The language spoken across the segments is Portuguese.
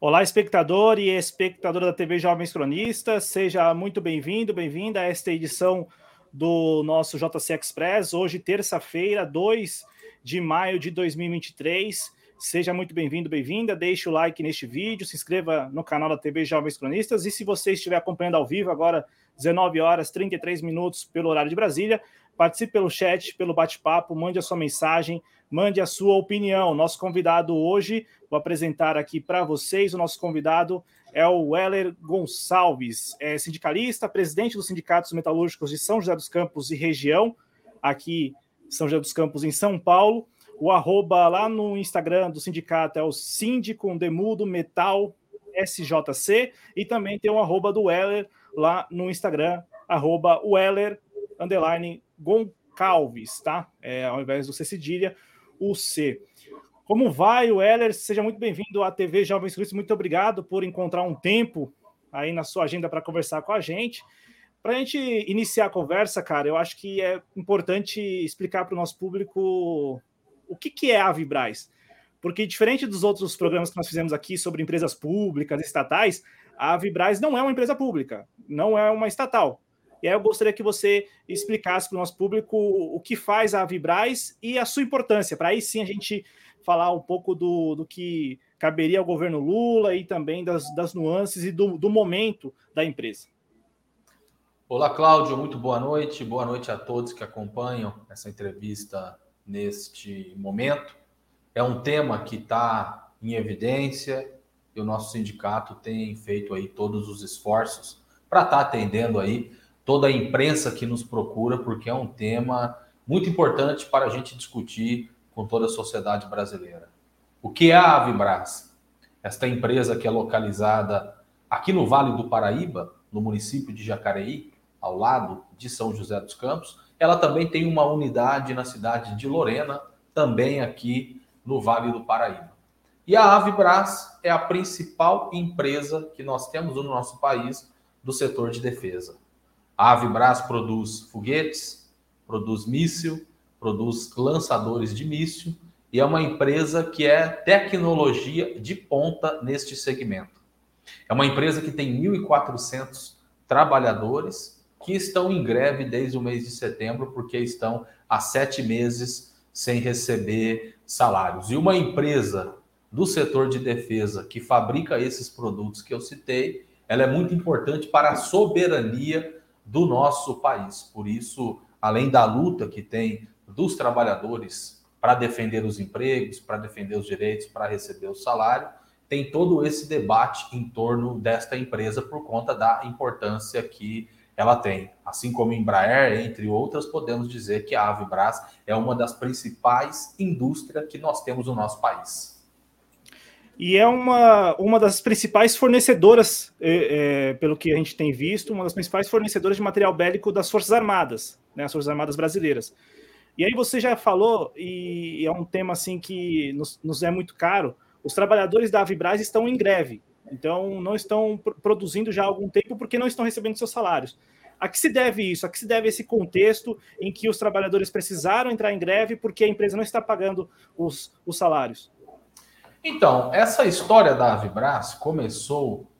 Olá, espectador e espectadora da TV Jovens Cronistas, seja muito bem-vindo, bem-vinda a esta edição do nosso JC Express, hoje, terça-feira, 2 de maio de 2023. Seja muito bem-vindo, bem-vinda. Deixe o like neste vídeo, se inscreva no canal da TV Jovens Cronistas e se você estiver acompanhando ao vivo agora, 19 horas 33 minutos pelo horário de Brasília, participe pelo chat, pelo bate-papo, mande a sua mensagem, mande a sua opinião. Nosso convidado hoje, vou apresentar aqui para vocês, o nosso convidado é o Weller Gonçalves, é sindicalista, presidente dos sindicatos metalúrgicos de São José dos Campos e região, aqui São José dos Campos, em São Paulo. O arroba lá no Instagram do sindicato é o Síndico Demudo Metal SJC e também tem o arroba do Weller lá no Instagram, arroba Weller underline Goncalves, tá? É, ao invés do C cedilha, o C. Como vai, Weller? Seja muito bem-vindo à TV Jovens Cruz. Muito obrigado por encontrar um tempo aí na sua agenda para conversar com a gente. Para a gente iniciar a conversa, cara, eu acho que é importante explicar para o nosso público o que, que é a Vibraz. Porque, diferente dos outros programas que nós fizemos aqui sobre empresas públicas, estatais, a Vibraz não é uma empresa pública, não é uma estatal. E aí eu gostaria que você explicasse para o nosso público o que faz a Vibraz e a sua importância, para aí sim a gente falar um pouco do, do que caberia ao governo Lula e também das, das nuances e do, do momento da empresa. Olá, Cláudio, muito boa noite. Boa noite a todos que acompanham essa entrevista neste momento. É um tema que está em evidência e o nosso sindicato tem feito aí todos os esforços para estar tá atendendo aí toda a imprensa que nos procura, porque é um tema muito importante para a gente discutir com toda a sociedade brasileira. O que é a Avibras? Esta empresa que é localizada aqui no Vale do Paraíba, no município de Jacareí, ao lado de São José dos Campos, ela também tem uma unidade na cidade de Lorena, também aqui no Vale do Paraíba. E a Avibras é a principal empresa que nós temos no nosso país do setor de defesa. A Avibras produz foguetes, produz míssil, produz lançadores de míssil e é uma empresa que é tecnologia de ponta neste segmento. É uma empresa que tem 1.400 trabalhadores que estão em greve desde o mês de setembro porque estão há sete meses sem receber salários. E uma empresa do setor de defesa que fabrica esses produtos que eu citei, ela é muito importante para a soberania do nosso país. Por isso, além da luta que tem dos trabalhadores para defender os empregos, para defender os direitos, para receber o salário, tem todo esse debate em torno desta empresa por conta da importância que ela tem. Assim como Embraer, entre outras, podemos dizer que a Avibras é uma das principais indústrias que nós temos no nosso país e é uma, uma das principais fornecedoras, é, é, pelo que a gente tem visto, uma das principais fornecedoras de material bélico das Forças Armadas, né, as Forças Armadas brasileiras. E aí você já falou, e é um tema assim que nos, nos é muito caro, os trabalhadores da Avibraz estão em greve, então não estão produzindo já há algum tempo porque não estão recebendo seus salários. A que se deve isso? A que se deve esse contexto em que os trabalhadores precisaram entrar em greve porque a empresa não está pagando os, os salários? Então, essa história da Avibras começou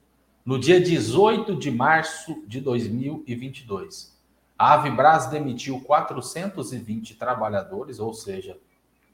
no dia 18 de março de 2022. A Avibras demitiu 420 trabalhadores, ou seja,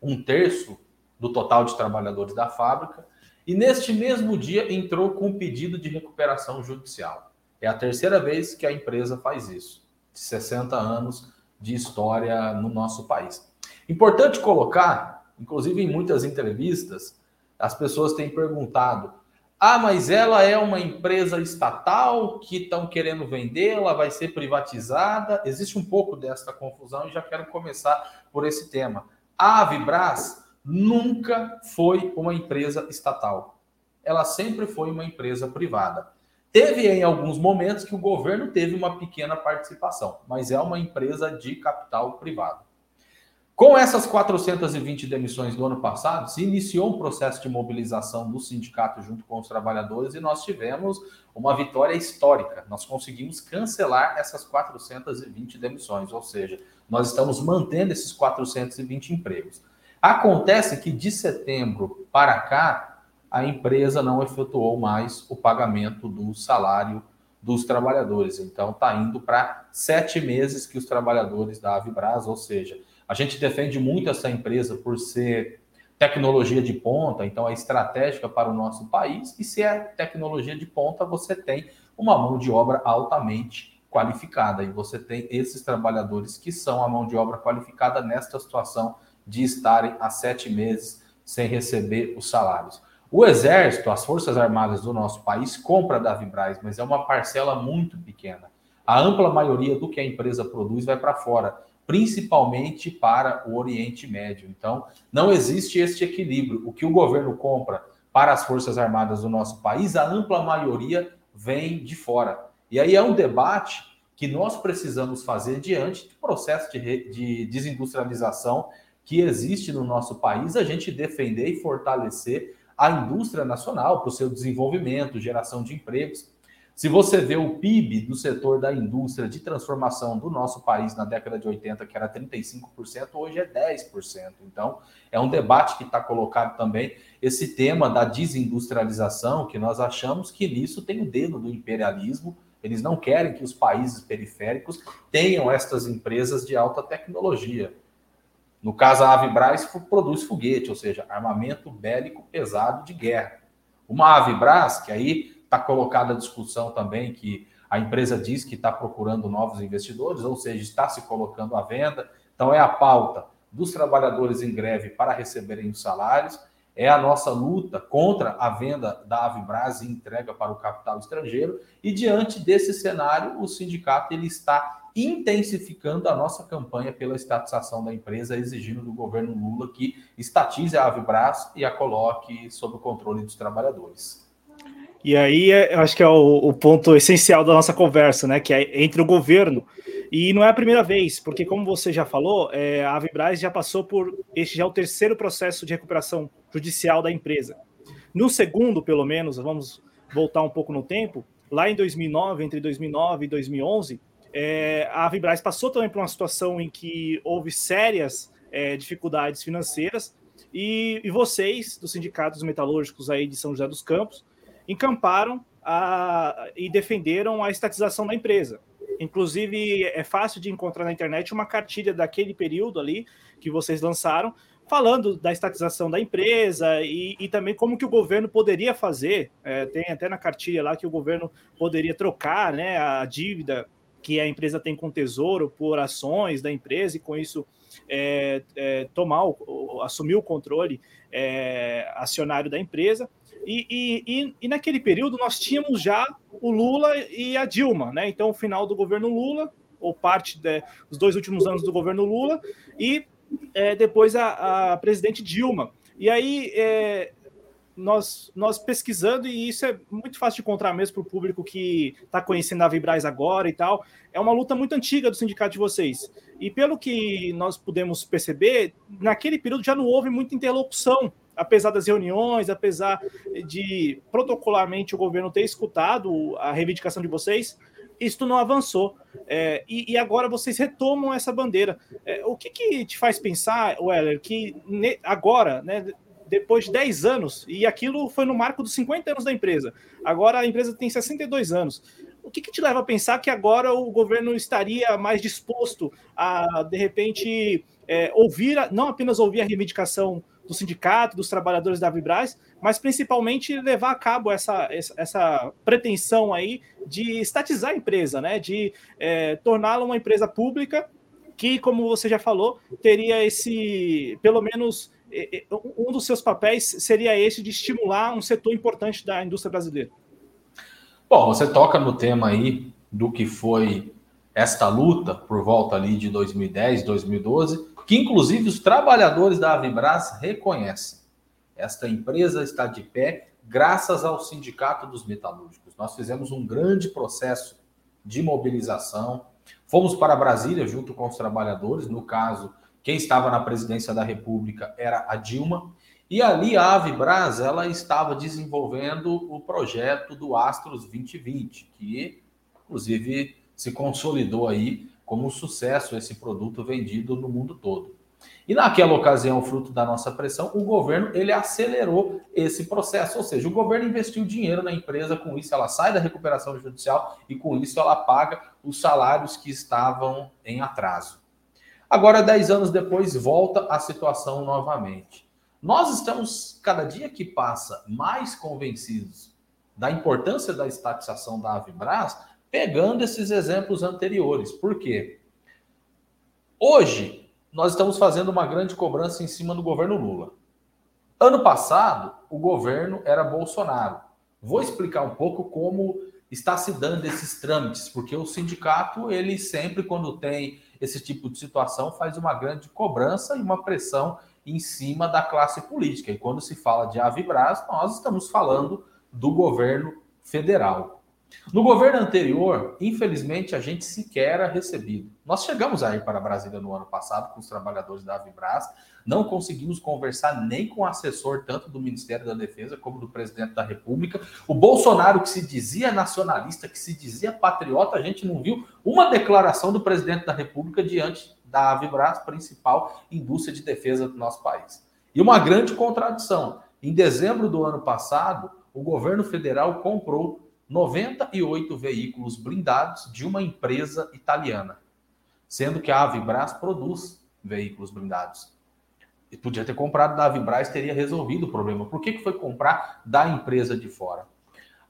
um terço do total de trabalhadores da fábrica, e neste mesmo dia entrou com um pedido de recuperação judicial. É a terceira vez que a empresa faz isso, de 60 anos de história no nosso país. Importante colocar, inclusive em muitas entrevistas, as pessoas têm perguntado: ah, mas ela é uma empresa estatal que estão querendo vendê-la, vai ser privatizada? Existe um pouco dessa confusão e já quero começar por esse tema. A Avibras nunca foi uma empresa estatal. Ela sempre foi uma empresa privada. Teve em alguns momentos que o governo teve uma pequena participação, mas é uma empresa de capital privado. Com essas 420 demissões do ano passado, se iniciou um processo de mobilização do sindicato junto com os trabalhadores e nós tivemos uma vitória histórica. Nós conseguimos cancelar essas 420 demissões, ou seja, nós estamos mantendo esses 420 empregos. Acontece que de setembro para cá, a empresa não efetuou mais o pagamento do salário dos trabalhadores. Então, está indo para sete meses que os trabalhadores da Avibras, ou seja, a gente defende muito essa empresa por ser tecnologia de ponta, então é estratégica para o nosso país, e se é tecnologia de ponta, você tem uma mão de obra altamente qualificada, e você tem esses trabalhadores que são a mão de obra qualificada nesta situação de estarem há sete meses sem receber os salários. O Exército, as Forças Armadas do nosso país, compra da Vibraz, mas é uma parcela muito pequena. A ampla maioria do que a empresa produz vai para fora, principalmente para o Oriente Médio. Então, não existe este equilíbrio. O que o governo compra para as Forças Armadas do nosso país, a ampla maioria vem de fora. E aí é um debate que nós precisamos fazer diante do processo de, de desindustrialização que existe no nosso país, a gente defender e fortalecer a indústria nacional para o seu desenvolvimento, geração de empregos. Se você vê o PIB do setor da indústria de transformação do nosso país na década de 80, que era 35%, hoje é 10%. Então, é um debate que está colocado também esse tema da desindustrialização, que nós achamos que nisso tem o dedo do imperialismo. Eles não querem que os países periféricos tenham estas empresas de alta tecnologia. No caso, a Avibras produz foguete, ou seja, armamento bélico pesado de guerra. Uma Avibras, que aí está colocada a discussão também, que a empresa diz que está procurando novos investidores, ou seja, está se colocando à venda. Então, é a pauta dos trabalhadores em greve para receberem os salários, é a nossa luta contra a venda da Avibras e entrega para o capital estrangeiro. E diante desse cenário, o sindicato ele está intensificando a nossa campanha pela estatização da empresa, exigindo do governo Lula que estatize a Avibras e a coloque sob o controle dos trabalhadores. E aí, eu acho que é o, o, ponto essencial da nossa conversa, né? Que é entre o governo. E não é a primeira vez, porque, como você já falou, é, a Avibras já passou por. Este já é o terceiro processo de recuperação judicial da empresa. No segundo, pelo menos, vamos voltar um pouco no tempo, lá em 2009, entre 2009 e 2011, é, a Vibraz passou também por uma situação em que houve sérias é, dificuldades financeiras e, e, vocês, dos sindicatos metalúrgicos aí de São José dos Campos, encamparam a, e defenderam a estatização da empresa. Inclusive, é fácil de encontrar na internet uma cartilha daquele período ali que vocês lançaram, falando da estatização da empresa e, e também como que o governo poderia fazer. É, tem até na cartilha lá que o governo poderia trocar né, a dívida que a empresa tem com o Tesouro por ações da empresa e com isso é, é, tomar, o, assumir o controle é, acionário da empresa. E, e, e, naquele período nós tínhamos já o Lula e a Dilma, né? Então, o final do governo Lula, ou parte dos dois últimos anos do governo Lula, e é, depois a, a, presidente Dilma. E aí é, nós, nós pesquisando, e isso é muito fácil de encontrar mesmo para o público que está conhecendo a Vibraz agora e tal, é uma luta muito antiga do sindicato de vocês. E pelo que nós pudemos perceber, naquele período já não houve muita interlocução, apesar das reuniões, apesar de protocolarmente o governo ter escutado a reivindicação de vocês, isso não avançou. É, e, e, agora vocês retomam essa bandeira. É, o que, que, te faz pensar, Weller, que ne, agora, né, depois de 10 anos, e aquilo foi no marco dos 50 anos da empresa. Agora a empresa tem 62 anos. O que, que te leva a pensar que agora o governo estaria mais disposto a, de repente, é, ouvir, não apenas ouvir a reivindicação do sindicato, dos trabalhadores da Vibraz, mas principalmente levar a cabo essa, essa, pretensão aí de estatizar a empresa, né? de é, torná-la uma empresa pública que, como você já falou, teria esse, pelo menos, um dos seus papéis seria esse de estimular um setor importante da indústria brasileira. Bom, você toca no tema aí do que foi esta luta por volta ali de 2010, 2012, que inclusive os trabalhadores da Avibras reconhecem. Esta empresa está de pé graças ao Sindicato dos Metalúrgicos. Nós fizemos um grande processo de mobilização, fomos para Brasília junto com os trabalhadores, no caso, quem estava na presidência da República era a Dilma, e ali a Avibras ela estava desenvolvendo o projeto do Astros 2020, que inclusive se consolidou aí como um sucesso esse produto vendido no mundo todo. E naquela ocasião, fruto da nossa pressão, o governo ele acelerou esse processo, ou seja, o governo investiu dinheiro na empresa, com isso ela sai da recuperação judicial e com isso ela paga os salários que estavam em atraso. Agora, dez anos depois, volta a situação novamente. Nós estamos, cada dia que passa, mais convencidos da importância da estatização da Avibras, pegando esses exemplos anteriores. Por quê? Hoje, nós estamos fazendo uma grande cobrança em cima do governo Lula. Ano passado, o governo era Bolsonaro. Vou explicar um pouco como está se dando esses trâmites, porque o sindicato, ele sempre, quando tem esse tipo de situação, faz uma grande cobrança e uma pressão em cima da classe política. E quando se fala de Avibras, nós estamos falando do governo federal. No governo anterior, infelizmente, a gente sequer era recebido. Nós chegamos a ir para Brasília no ano passado com os trabalhadores da Avibras, não conseguimos conversar nem com o assessor, tanto do Ministério da Defesa como do presidente da República. O Bolsonaro, que se dizia nacionalista, que se dizia patriota, a gente não viu uma declaração do presidente da República diante da Avibras, principal indústria de defesa do nosso país. E uma grande contradição. Em dezembro do ano passado, o governo federal comprou 98 veículos blindados de uma empresa italiana, sendo que a Avibras produz veículos blindados. E podia ter comprado da Avibras, teria resolvido o problema. Por que, que foi comprar da empresa de fora?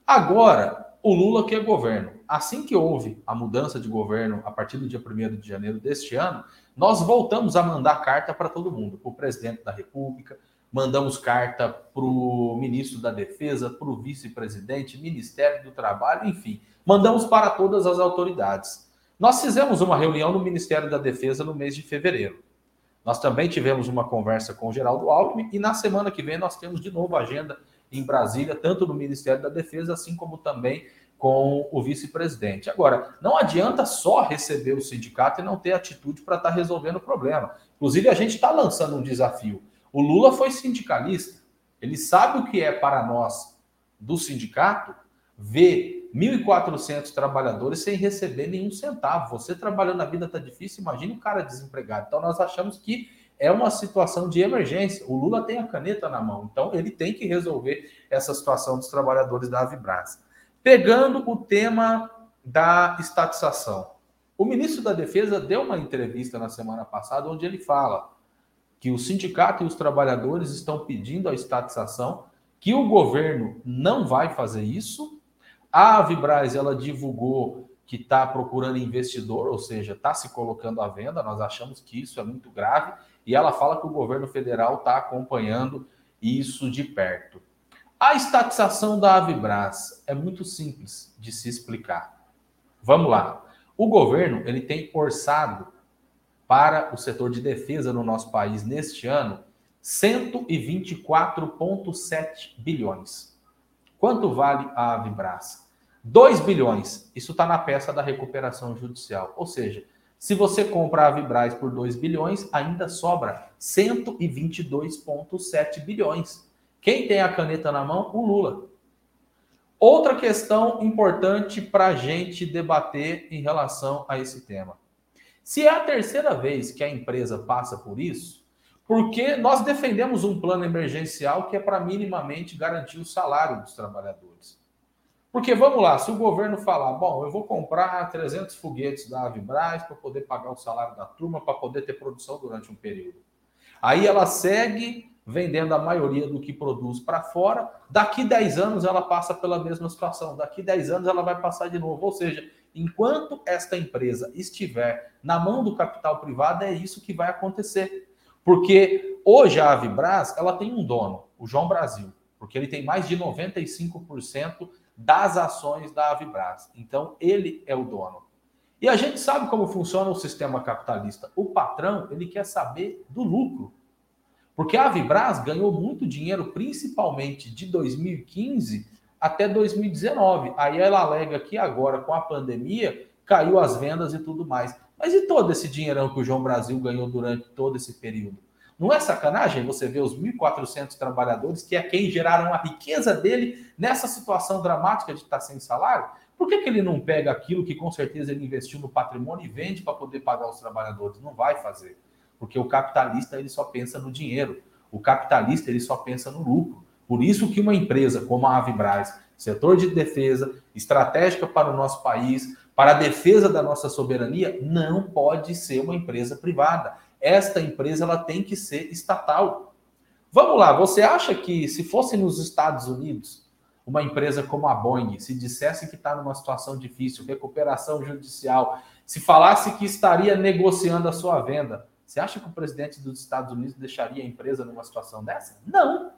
Agora, o Lula que é governo. Assim que houve a mudança de governo a partir do dia 1 de janeiro deste ano, nós voltamos a mandar carta para todo mundo, para o presidente da República, mandamos carta para o ministro da Defesa, para o vice-presidente, Ministério do Trabalho, enfim, mandamos para todas as autoridades. Nós fizemos uma reunião no Ministério da Defesa no mês de fevereiro. Nós também tivemos uma conversa com o Geraldo Alckmin e na semana que vem nós temos de novo agenda em Brasília, tanto no Ministério da Defesa, assim como também com o vice-presidente. Agora, não adianta só receber o sindicato e não ter atitude para estar tá resolvendo o problema. Inclusive, a gente está lançando um desafio. O Lula foi sindicalista. Ele sabe o que é para nós do sindicato ver 1.400 trabalhadores sem receber nenhum centavo. Você trabalhando a vida está difícil, imagine o cara desempregado. Então nós achamos que é uma situação de emergência. O Lula tem a caneta na mão, então ele tem que resolver essa situação dos trabalhadores da Avibras. Pegando o tema da estatização. O ministro da Defesa deu uma entrevista na semana passada onde ele fala: que o sindicato e os trabalhadores estão pedindo a estatização, que o governo não vai fazer isso. A Avibraz ela divulgou que está procurando investidor, ou seja, está se colocando à venda. Nós achamos que isso é muito grave e ela fala que o governo federal está acompanhando isso de perto. A estatização da Avibraz é muito simples de se explicar. Vamos lá. O governo ele tem orçado para o setor de defesa no nosso país neste ano 124,7 bilhões. Quanto vale a Avibras? 2 bilhões. Isso está na peça da recuperação judicial. Ou seja, se você compra a Avibras por 2 bilhões, ainda sobra 122,7 bilhões. Quem tem a caneta na mão? O Lula. Outra questão importante para a gente debater em relação a esse tema. Se é a terceira vez que a empresa passa por isso, porque nós defendemos um plano emergencial que é para minimamente garantir o salário dos trabalhadores. Porque vamos lá, se o governo falar, bom, eu vou comprar 300 foguetes da Avibraz para poder pagar o salário da turma, para poder ter produção durante um período. Aí ela segue vendendo a maioria do que produz para fora. Daqui 10 anos ela passa pela mesma situação. Daqui 10 anos ela vai passar de novo. Ou seja, enquanto esta empresa estiver na mão do capital privado, é isso que vai acontecer. Porque hoje a Avibras, ela tem um dono, o João Brasil, porque ele tem mais de 95% das ações da Avibras. Então, ele é o dono. E a gente sabe como funciona o sistema capitalista. O patrão, ele quer saber do lucro. Porque a Avibras ganhou muito dinheiro, principalmente de 2015 até 2019. Aí ela alega que agora, com a pandemia, caiu as vendas e tudo mais. Mas e todo esse dinheirão que o João Brasil ganhou durante todo esse período? Não é sacanagem você ver os 1.400 trabalhadores, que é quem geraram a riqueza dele nessa situação dramática de estar sem salário? Por que, que ele não pega aquilo que com certeza ele investiu no patrimônio e vende para poder pagar os trabalhadores? Não vai fazer. porque o capitalista ele só pensa no dinheiro, o capitalista ele só pensa no lucro. Por isso que uma empresa como a Avibraz, setor de defesa, estratégica para o nosso país, para a defesa da nossa soberania, não pode ser uma empresa privada. Esta empresa ela tem que ser estatal. Vamos lá, você acha que se fosse nos Estados Unidos, uma empresa como a Boeing, se dissesse que está numa situação difícil, recuperação judicial, se falasse que estaria negociando a sua venda, você acha que o presidente dos Estados Unidos deixaria a empresa numa situação dessa? Não.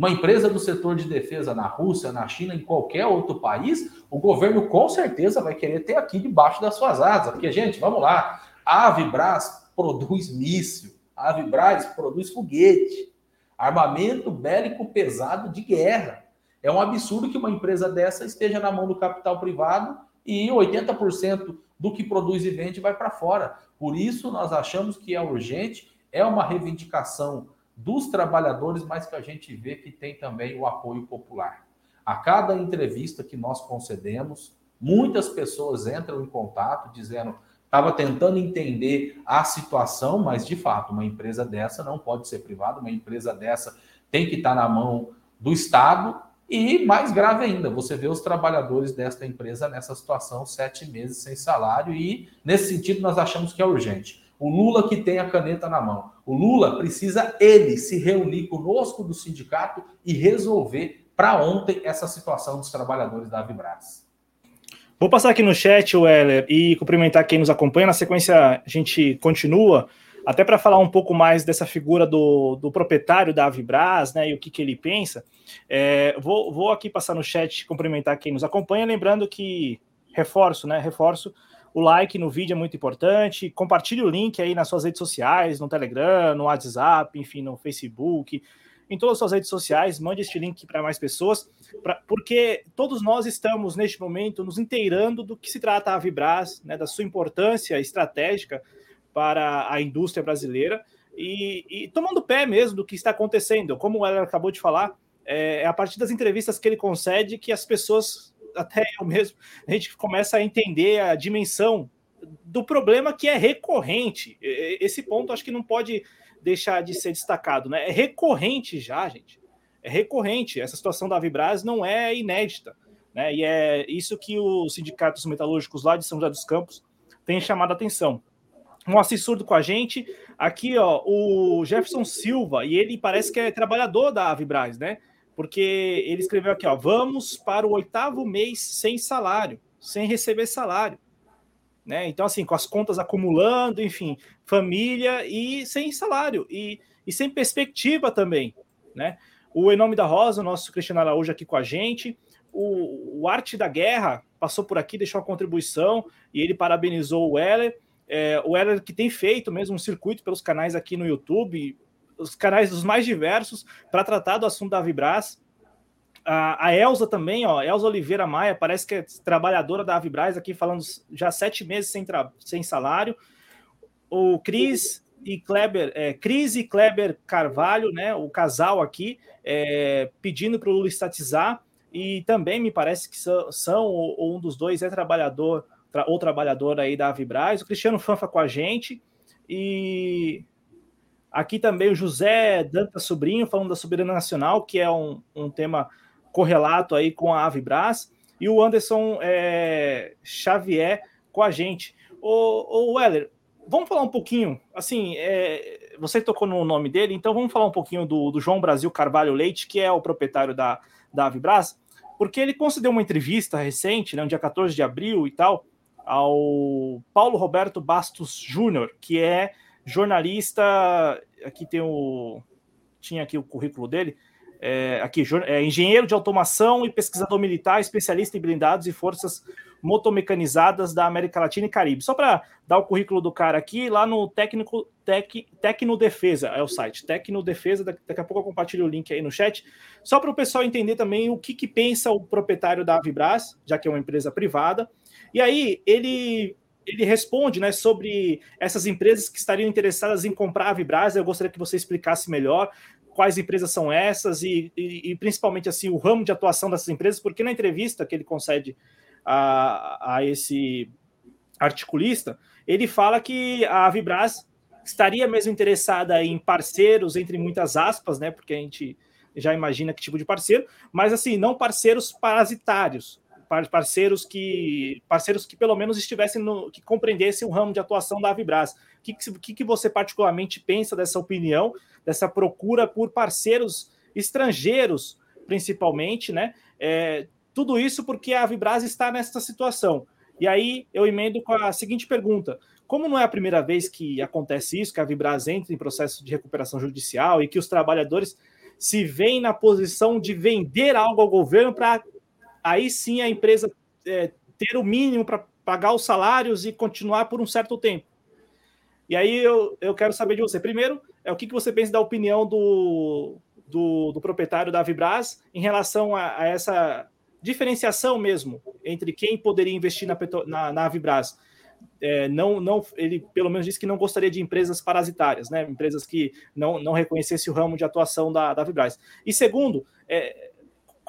Uma empresa do setor de defesa na Rússia, na China, em qualquer outro país, o governo com certeza vai querer ter aqui debaixo das suas asas. Porque, gente, vamos lá. A Avibras produz míssil, a Avibras produz foguete, armamento bélico pesado de guerra. É um absurdo que uma empresa dessa esteja na mão do capital privado e 80% do que produz e vende vai para fora. Por isso, nós achamos que é urgente, é uma reivindicação dos trabalhadores, mas que a gente vê que tem também o apoio popular. A cada entrevista que nós concedemos, muitas pessoas entram em contato dizendo estava tentando entender a situação, mas de fato, uma empresa dessa não pode ser privada, uma empresa dessa tem que estar na mão do Estado. E mais grave ainda, você vê os trabalhadores desta empresa nessa situação, sete meses sem salário, e nesse sentido nós achamos que é urgente. O Lula que tem a caneta na mão. O Lula precisa ele se reunir conosco do sindicato e resolver para ontem essa situação dos trabalhadores da Vibras. Vou passar aqui no chat, Weller, e cumprimentar quem nos acompanha. Na sequência, a gente continua, até para falar um pouco mais dessa figura do, do proprietário da Avibras, né, e o que, que ele pensa. É, vou, vou aqui passar no chat, cumprimentar quem nos acompanha, lembrando que, reforço, né, reforço, o like no vídeo é muito importante. Compartilhe o link aí nas suas redes sociais, no Telegram, no WhatsApp, enfim, no Facebook, em todas as suas redes sociais. Mande este link para mais pessoas, pra, porque todos nós estamos, neste momento, nos inteirando do que se trata a Vibras, né, da sua importância estratégica para a indústria brasileira e, e tomando pé mesmo do que está acontecendo. Como ela acabou de falar, é, é a partir das entrevistas que ele concede que as pessoas até eu mesmo, a gente começa a entender a dimensão do problema que é recorrente. Esse ponto acho que não pode deixar de ser destacado, né? É recorrente já, gente. É recorrente. Essa situação da Vibras não é inédita, né? E é isso que os sindicatos metalúrgicos lá de São José dos Campos têm chamado a atenção. Um assessor com a gente aqui, ó, o Jefferson Silva, e ele parece que é trabalhador da Avibraz, né? Porque ele escreveu aqui, ó, vamos para o oitavo mês sem salário, sem receber salário. Né? Então, assim, com as contas acumulando, enfim, família e sem salário, e, e sem perspectiva também. Né? O Em Nome da Rosa, o nosso Cristiano Araújo aqui com a gente, o, o Arte da Guerra passou por aqui, deixou a contribuição, e ele parabenizou o Heller, é, o Heller que tem feito mesmo um circuito pelos canais aqui no YouTube, os canais dos mais diversos para tratar do assunto da Vibras. A, a também, ó, Elza Oliveira Maia, parece que é trabalhadora da Avibraz aqui, falando já sete meses sem, sem salário. O Cris e Kleber, é, Cris e Kleber Carvalho, né, o casal aqui, é, pedindo para o Lula estatizar, e também me parece que são, são ou, ou, um dos dois é trabalhador tra, ou trabalhador aí da Avibraz. O Cristiano Fanfa com a gente, e Aqui também o José Danta Sobrinho falando da soberania nacional, que é um, um tema correlato aí com a Avibras, e o Anderson é, Xavier com a gente. O, o Weller, vamos falar um pouquinho, assim, é, você tocou no nome dele, então vamos falar um pouquinho do, do, João Brasil Carvalho Leite, que é o proprietário da, da Avibras, porque ele concedeu uma entrevista recente, né, no dia 14 de abril e tal, ao Paulo Roberto Bastos Júnior, que é jornalista, aqui tem o. Tinha aqui o currículo dele. É, aqui, é, engenheiro de automação e pesquisador militar, especialista em blindados e forças motomecanizadas da América Latina e Caribe. Só para dar o currículo do cara aqui, lá no técnico tec, Tecnodefesa, é o site, Tecnodefesa, daqui, daqui a pouco eu compartilho o link aí no chat, só para o pessoal entender também o que, que pensa o proprietário da Avibras, já que é uma empresa privada. E aí, ele ele responde né, sobre essas empresas que estariam interessadas em comprar a Vibras. Eu gostaria que você explicasse melhor quais empresas são essas e, e, e, principalmente assim o ramo de atuação dessas empresas, porque na entrevista que ele concede a, a esse articulista, ele fala que a Vibras estaria mesmo interessada em parceiros, entre muitas aspas, né? Porque a gente já imagina que tipo de parceiro, mas assim, não parceiros parasitários, parceiros que parceiros que pelo menos estivessem no que compreendessem o ramo de atuação da Avibras. O que, que, que você particularmente pensa dessa opinião, dessa procura por parceiros estrangeiros, principalmente, né? É, tudo isso porque a Avibras está nessa situação. E aí eu emendo com a seguinte pergunta: como não é a primeira vez que acontece isso, que a Vibras entra em processo de recuperação judicial e que os trabalhadores se veem na posição de vender algo ao governo para aí sim a empresa é, ter o mínimo para pagar os salários e continuar por um certo tempo. E aí eu, eu quero saber de você. Primeiro, é o que, que você pensa da opinião do, do, do proprietário da Vibras em relação a, a, essa diferenciação mesmo entre quem poderia investir na, na, na Vibras. É, não, não, ele pelo menos disse que não gostaria de empresas parasitárias, né? Empresas que não, não reconhecessem o ramo de atuação da, da. E segundo, é,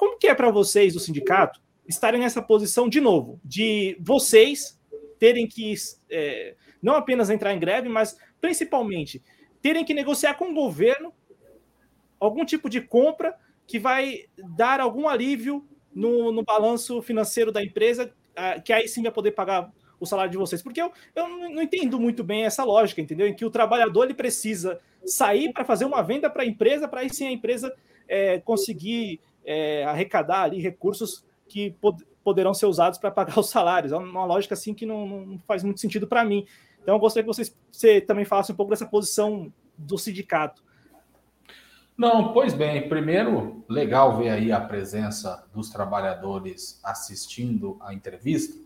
como que é para vocês do sindicato estarem nessa posição de novo, de vocês terem que é, não apenas entrar em greve, mas principalmente terem que negociar com o governo algum tipo de compra que vai dar algum alívio no, no balanço financeiro da empresa, que aí sim vai poder pagar o salário de vocês. Porque eu, eu não entendo muito bem essa lógica, entendeu? Em que o trabalhador ele precisa sair para fazer uma venda para a empresa, para aí sim a empresa é, conseguir é, arrecadar ali recursos que pod poderão ser usados para pagar os salários. É uma lógica assim que não, não faz muito sentido para mim. Então, eu gostaria que vocês, você também falasse um pouco dessa posição do sindicato. Não, pois bem, primeiro, legal ver aí a presença dos trabalhadores assistindo a entrevista.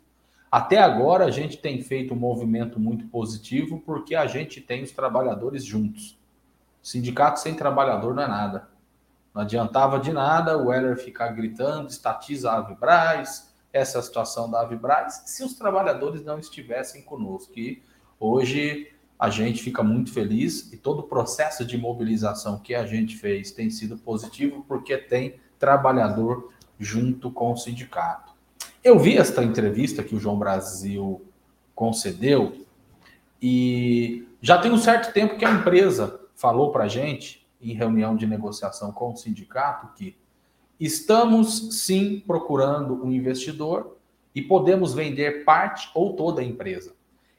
Até agora a gente tem feito um movimento muito positivo porque a gente tem os trabalhadores juntos. Sindicato sem trabalhador não é nada. Não adiantava de nada o Heller ficar gritando, estatiza a Avibraz, essa é a situação da Avibraz, se os trabalhadores não estivessem conosco. E hoje a gente fica muito feliz e todo o processo de mobilização que a gente fez tem sido positivo porque tem trabalhador junto com o sindicato. Eu vi esta entrevista que o João Brasil concedeu e já tem um certo tempo que a empresa falou para a gente em reunião de negociação com o sindicato que estamos sim procurando um investidor e podemos vender parte ou toda a empresa.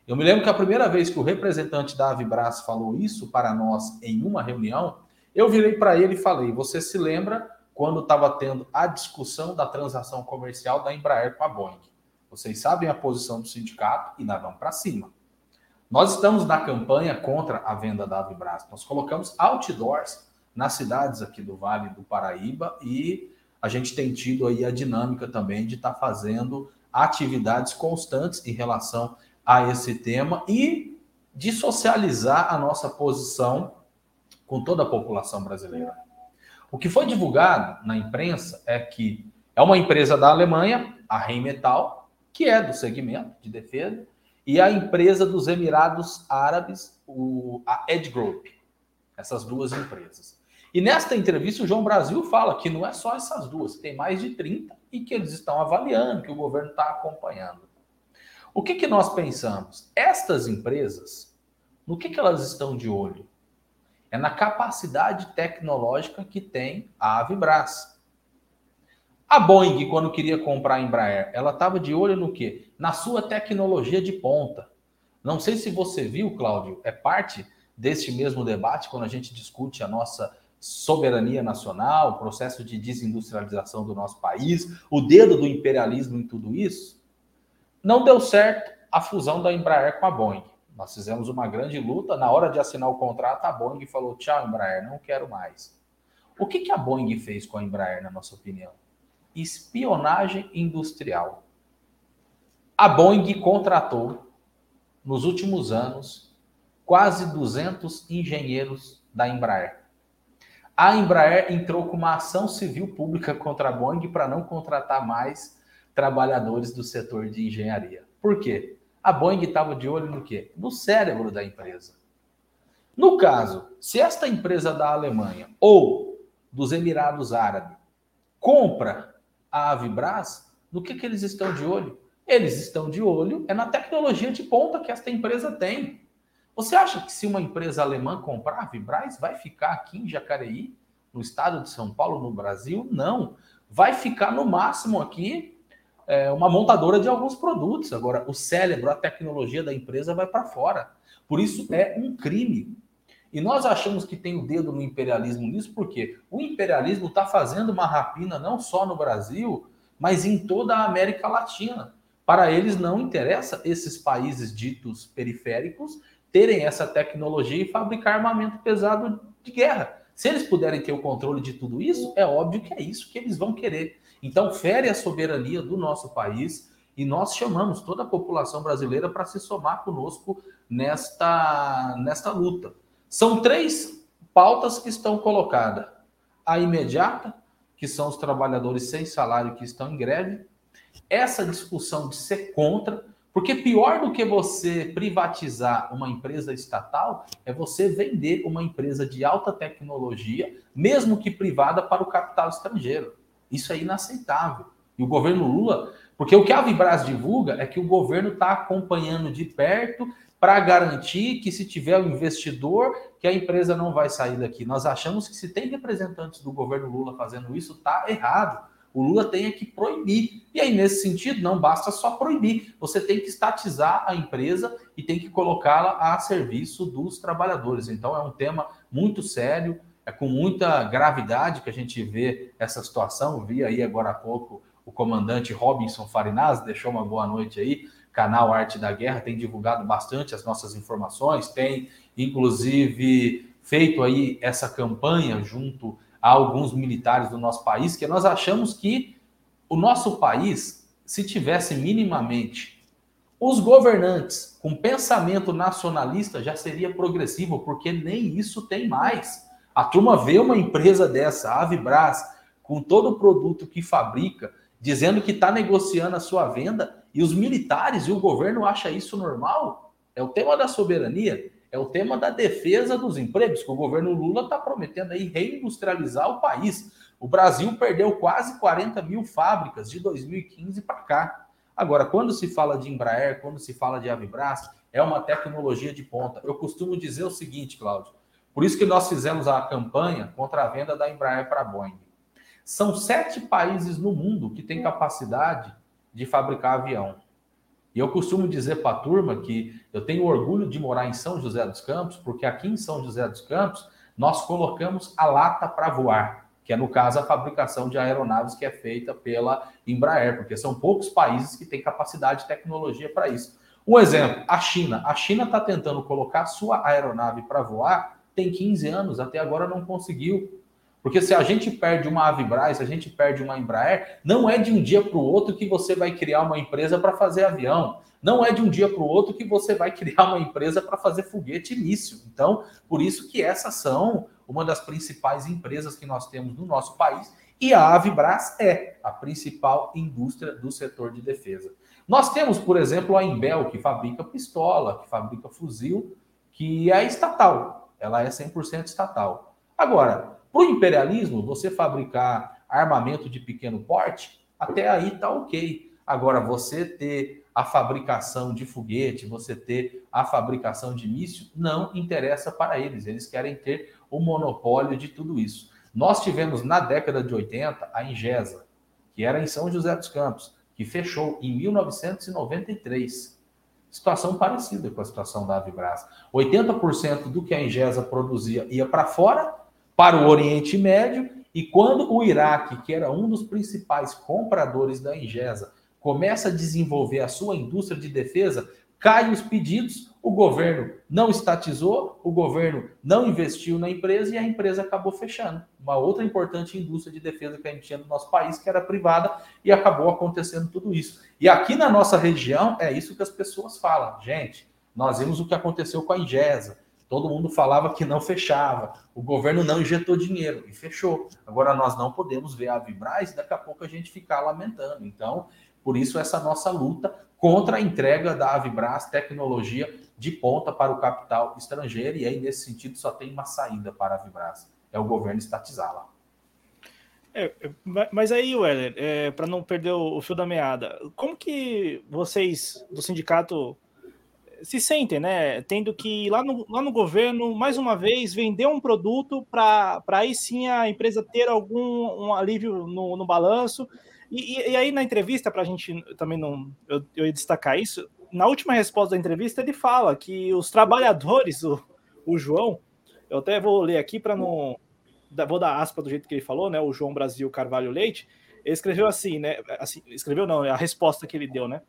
Eu me lembro que a primeira vez que o representante da Avibras falou isso para nós em uma reunião, eu virei para ele e falei: Você se lembra quando estava tendo a discussão da transação comercial da Embraer com a Boeing? Vocês sabem a posição do sindicato e vamos para cima. Nós estamos na campanha contra a venda da Avibras. Nós colocamos outdoors nas cidades aqui do Vale do Paraíba e a gente tem tido aí a dinâmica também de estar tá fazendo atividades constantes em relação a esse tema e de socializar a nossa posição com toda a população brasileira. O que foi divulgado na imprensa é que é uma empresa da Alemanha, a Rheinmetall, que é do segmento de defesa, e a empresa dos Emirados Árabes, o, a Ed Group. Essas duas empresas. E nesta entrevista, o João Brasil fala que não é só essas duas, tem mais de 30 e que eles estão avaliando, que o governo está acompanhando. O que, que nós pensamos? Estas empresas, no que, que elas estão de olho? É na capacidade tecnológica que tem a Avibras. A Boeing, quando queria comprar a Embraer, ela estava de olho no quê? Na sua tecnologia de ponta. Não sei se você viu, Cláudio, é parte deste mesmo debate quando a gente discute a nossa soberania nacional, o processo de desindustrialização do nosso país, o dedo do imperialismo em tudo isso. Não deu certo a fusão da Embraer com a Boeing. Nós fizemos uma grande luta. Na hora de assinar o contrato, a Boeing falou: tchau, Embraer, não quero mais. O que, que a Boeing fez com a Embraer, na nossa opinião? espionagem industrial. A Boeing contratou, nos últimos anos, quase 200 engenheiros da Embraer. A Embraer entrou com uma ação civil pública contra a Boeing para não contratar mais trabalhadores do setor de engenharia. Por quê? A Boeing estava de olho no quê? No cérebro da empresa. No caso, se esta empresa da Alemanha ou dos Emirados Árabes compra a Avibras, no que, que eles estão de olho? Eles estão de olho é na tecnologia de ponta que esta empresa tem. Você acha que se uma empresa alemã comprar a Vibraz, vai ficar aqui em Jacareí, no estado de São Paulo, no Brasil? Não. Vai ficar no máximo aqui é, uma montadora de alguns produtos. Agora, o cérebro, a tecnologia da empresa vai para fora. Por isso é um crime. E nós achamos que tem o dedo no imperialismo nisso, porque o imperialismo está fazendo uma rapina não só no Brasil, mas em toda a América Latina. Para eles não interessa esses países ditos periféricos terem essa tecnologia e fabricar armamento pesado de guerra. Se eles puderem ter o controle de tudo isso, é óbvio que é isso que eles vão querer. Então, fere a soberania do nosso país e nós chamamos toda a população brasileira para se somar conosco nesta, nesta luta. São três pautas que estão colocadas: a imediata, que são os trabalhadores sem salário que estão em greve, essa discussão de ser contra, porque pior do que você privatizar uma empresa estatal é você vender uma empresa de alta tecnologia, mesmo que privada, para o capital estrangeiro. Isso é inaceitável. E o governo Lula, porque o que a Vibras divulga é que o governo está acompanhando de perto para garantir que se tiver um investidor, que a empresa não vai sair daqui. Nós achamos que se tem representantes do governo Lula fazendo isso, está errado. O Lula tem que proibir. E aí, nesse sentido, não basta só proibir. Você tem que estatizar a empresa e tem que colocá-la a serviço dos trabalhadores. Então, é um tema muito sério, é com muita gravidade que a gente vê essa situação. Vi aí agora há pouco o comandante Robinson Farinaz, deixou uma boa noite aí canal Arte da Guerra tem divulgado bastante as nossas informações, tem inclusive feito aí essa campanha junto a alguns militares do nosso país, que nós achamos que o nosso país, se tivesse minimamente os governantes com pensamento nacionalista, já seria progressivo, porque nem isso tem mais. A turma vê uma empresa dessa, a Avibras, com todo o produto que fabrica, dizendo que está negociando a sua venda e os militares e o governo acham isso normal? É o tema da soberania, é o tema da defesa dos empregos, que o governo Lula está prometendo aí reindustrializar o país. O Brasil perdeu quase 40 mil fábricas de 2015 para cá. Agora, quando se fala de Embraer, quando se fala de Avibras, é uma tecnologia de ponta. Eu costumo dizer o seguinte, Cláudio, por isso que nós fizemos a campanha contra a venda da Embraer para a Boeing. São sete países no mundo que têm capacidade de fabricar avião. E eu costumo dizer para a turma que eu tenho orgulho de morar em São José dos Campos, porque aqui em São José dos Campos nós colocamos a lata para voar, que é no caso a fabricação de aeronaves que é feita pela Embraer, porque são poucos países que têm capacidade e tecnologia para isso. Um exemplo, a China. A China está tentando colocar sua aeronave para voar, tem 15 anos, até agora não conseguiu. Porque se a gente perde uma Avibraz, se a gente perde uma Embraer, não é de um dia para o outro que você vai criar uma empresa para fazer avião. Não é de um dia para o outro que você vai criar uma empresa para fazer foguete início. Então, por isso que essas são uma das principais empresas que nós temos no nosso país e a Avibraz é a principal indústria do setor de defesa. Nós temos, por exemplo, a Embel, que fabrica pistola, que fabrica fuzil, que é estatal. Ela é 100% estatal. Agora, para o imperialismo, você fabricar armamento de pequeno porte, até aí tá ok. Agora, você ter a fabricação de foguete, você ter a fabricação de míssil, não interessa para eles. Eles querem ter o monopólio de tudo isso. Nós tivemos na década de 80 a Ingesa, que era em São José dos Campos, que fechou em 1993. Situação parecida com a situação da Avibras. 80% do que a Ingesa produzia ia para fora para o Oriente Médio. E quando o Iraque, que era um dos principais compradores da Ingesa, começa a desenvolver a sua indústria de defesa, caem os pedidos, o governo não estatizou, o governo não investiu na empresa e a empresa acabou fechando. Uma outra importante indústria de defesa que a gente tinha no nosso país, que era privada, e acabou acontecendo tudo isso. E aqui na nossa região, é isso que as pessoas falam. Gente, nós vimos o que aconteceu com a Ingesa. Todo mundo falava que não fechava, o governo não injetou dinheiro e fechou. Agora nós não podemos ver a Vibraz e daqui a pouco a gente ficar lamentando. Então, por isso essa nossa luta contra a entrega da Avibras tecnologia de ponta para o capital estrangeiro, e aí nesse sentido só tem uma saída para a Avibras, é o governo estatizá-la. É, mas aí, Weller, é, para não perder o, o fio da meada, como que vocês do sindicato se sentem, né? Tendo que ir lá no, lá no governo, mais uma vez, vender um produto para aí sim a empresa ter algum um alívio no, no balanço. E, e, aí, na entrevista, para a gente também não. Eu, eu ia destacar isso. Na última resposta da entrevista, ele fala que os trabalhadores, o, o João, eu até vou ler aqui para não. Vou dar aspa do jeito que ele falou, né? O João Brasil Carvalho Leite. Ele escreveu assim, né? Assim, escreveu não, é a resposta que ele deu, né?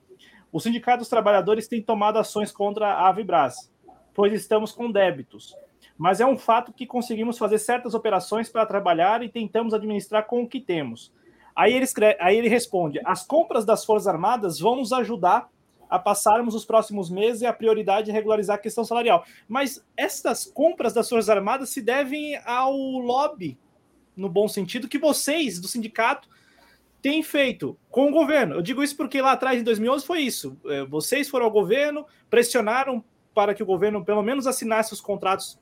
O Sindicato dos Trabalhadores tem tomado ações contra a Avibras, pois estamos com débitos. Mas é um fato que conseguimos fazer certas operações para trabalhar e tentamos administrar com o que temos. Aí ele, escreve, aí ele responde: as compras das Forças Armadas vão nos ajudar a passarmos os próximos meses e a prioridade é regularizar a questão salarial. Mas estas compras das Forças Armadas se devem ao lobby, no bom sentido, que vocês do sindicato tem feito com o governo. Eu digo isso porque lá atrás, em 2011, foi isso. É, vocês foram ao governo, pressionaram para que o governo pelo menos assinasse os contratos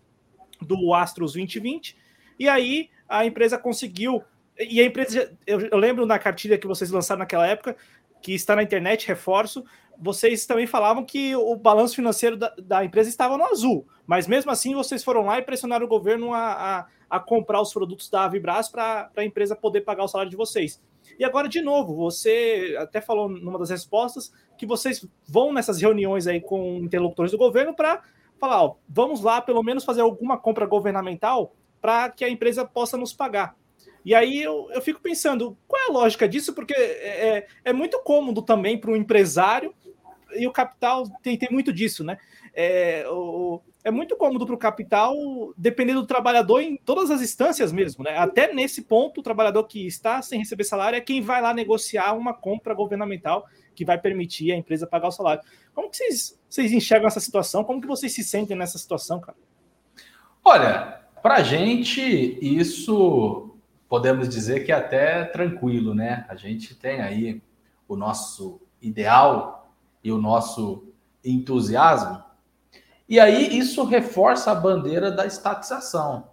do Astros 2020, e aí a empresa conseguiu. E a empresa, eu, eu lembro na cartilha que vocês lançaram naquela época, que está na internet, reforço, vocês também falavam que o balanço financeiro da, da, empresa estava no azul, mas mesmo assim vocês foram lá e pressionaram o governo a, a, a comprar os produtos da Avibras para a empresa poder pagar o salário de vocês. E agora, de novo, você até falou numa das respostas que vocês vão nessas reuniões aí com interlocutores do governo para falar, ó, vamos lá pelo menos fazer alguma compra governamental para que a empresa possa nos pagar. E aí eu, eu fico pensando, qual é a lógica disso? Porque é, é, é muito cômodo também para o empresário, e o capital tem, tem muito disso, né? É, o, é muito cômodo para o capital, dependendo do trabalhador em todas as instâncias mesmo, né? Até nesse ponto, o trabalhador que está sem receber salário é quem vai lá negociar uma compra governamental que vai permitir a empresa pagar o salário. Como que vocês, vocês enxergam essa situação? Como que vocês se sentem nessa situação, cara? Olha, para a gente, isso podemos dizer que é até tranquilo, né? A gente tem aí o nosso ideal e o nosso entusiasmo e aí isso reforça a bandeira da estatização.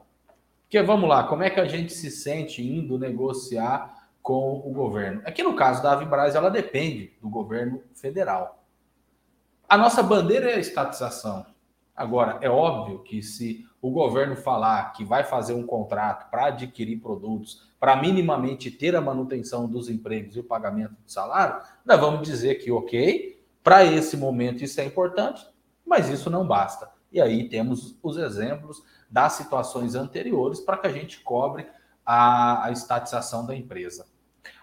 Porque vamos lá, como é que a gente se sente indo negociar com o governo? Aqui no caso da Avibraz, ela depende do governo federal. A nossa bandeira é a estatização. Agora, é óbvio que se o governo falar que vai fazer um contrato para adquirir produtos, para minimamente ter a manutenção dos empregos e o pagamento do salário, nós vamos dizer que, ok, para esse momento isso é importante, mas isso não basta. E aí temos os exemplos das situações anteriores para que a gente cobre a, a estatização da empresa.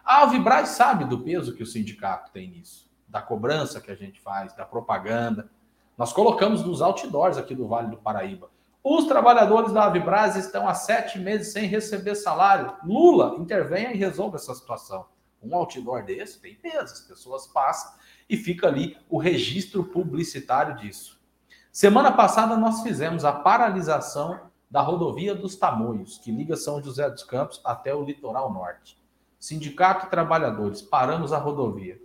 A Avibraz sabe do peso que o sindicato tem nisso, da cobrança que a gente faz, da propaganda. Nós colocamos nos outdoors aqui do Vale do Paraíba. Os trabalhadores da Avibraz estão há sete meses sem receber salário. Lula, intervenha e resolva essa situação. Um outdoor desse tem peso, as pessoas passam e fica ali o registro publicitário disso. Semana passada nós fizemos a paralisação da rodovia dos Tamoios, que liga São José dos Campos até o litoral norte. Sindicato trabalhadores, paramos a rodovia.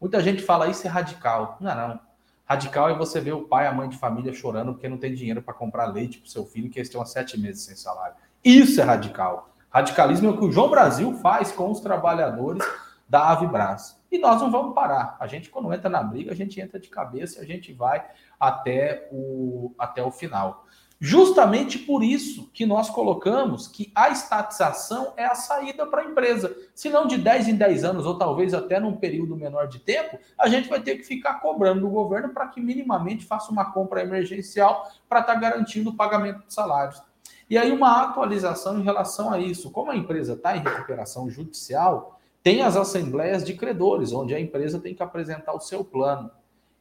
Muita gente fala isso é radical. Não, não. Radical é você ver o pai e a mãe de família chorando porque não tem dinheiro para comprar leite para o seu filho, que eles estão há sete meses sem salário. Isso é radical. Radicalismo é o que o João Brasil faz com os trabalhadores da Avibras. E nós não vamos parar. A gente, quando entra na briga, a gente entra de cabeça e a gente vai até o, até o final. Justamente por isso que nós colocamos que a estatização é a saída para a empresa. Se não de 10 em 10 anos, ou talvez até num período menor de tempo, a gente vai ter que ficar cobrando do governo para que minimamente faça uma compra emergencial para estar tá garantindo o pagamento de salários. E aí, uma atualização em relação a isso. Como a empresa está em recuperação judicial, tem as assembleias de credores, onde a empresa tem que apresentar o seu plano.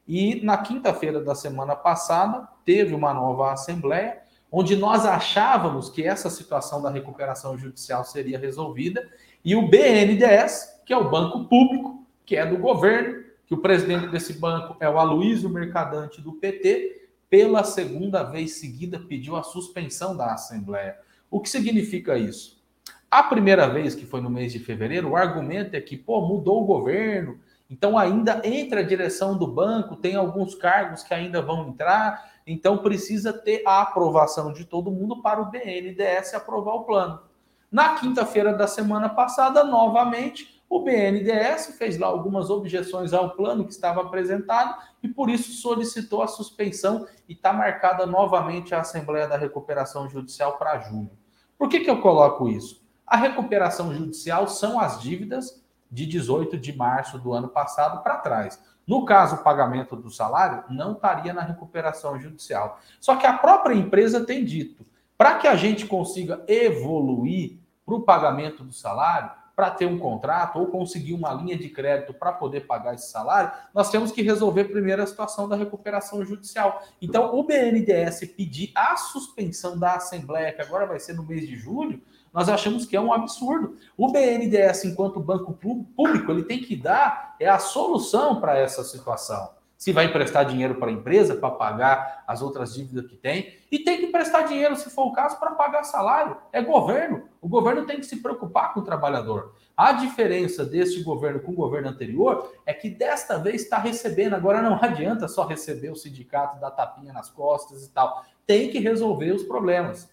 E na quinta-feira da semana passada, teve uma nova assembleia, onde nós achávamos que essa situação da recuperação judicial seria resolvida, e o BNDES, que é o banco público, que é do governo, que o presidente desse banco é o Aloysio Mercadante do PT, pela segunda vez seguida pediu a suspensão da assembleia. O que significa isso? A primeira vez, que foi no mês de fevereiro, o argumento é que, pô, mudou o governo, então, ainda entre a direção do banco, tem alguns cargos que ainda vão entrar, então precisa ter a aprovação de todo mundo para o BNDES aprovar o plano. Na quinta-feira da semana passada, novamente, O BNDES fez lá algumas objeções ao plano que estava apresentado e por isso solicitou a suspensão e está marcada novamente a Assembleia da Recuperação Judicial para junho. Por que, que eu coloco isso? A recuperação judicial são as dívidas de 18 de março do ano passado para trás. No caso, o pagamento do salário não estaria na recuperação judicial. Só que a própria empresa tem dito, para que a gente consiga evoluir para o pagamento do salário, para ter um contrato ou conseguir uma linha de crédito para poder pagar esse salário, nós temos que resolver primeiro a situação da recuperação judicial. Então, o BNDES pedir a suspensão da Assembleia, que agora vai ser no mês de julho, nós achamos que é um absurdo. O BNDES, enquanto banco público, ele tem que dar é a solução para essa situação se vai emprestar dinheiro para a empresa para pagar as outras dívidas que tem, e tem que emprestar dinheiro, se for o caso, para pagar salário. É governo. O governo tem que se preocupar com o trabalhador. A diferença deste governo com o governo anterior é que desta vez está recebendo. Agora não adianta só receber o sindicato da tapinha nas costas e tal. Tem que resolver os problemas.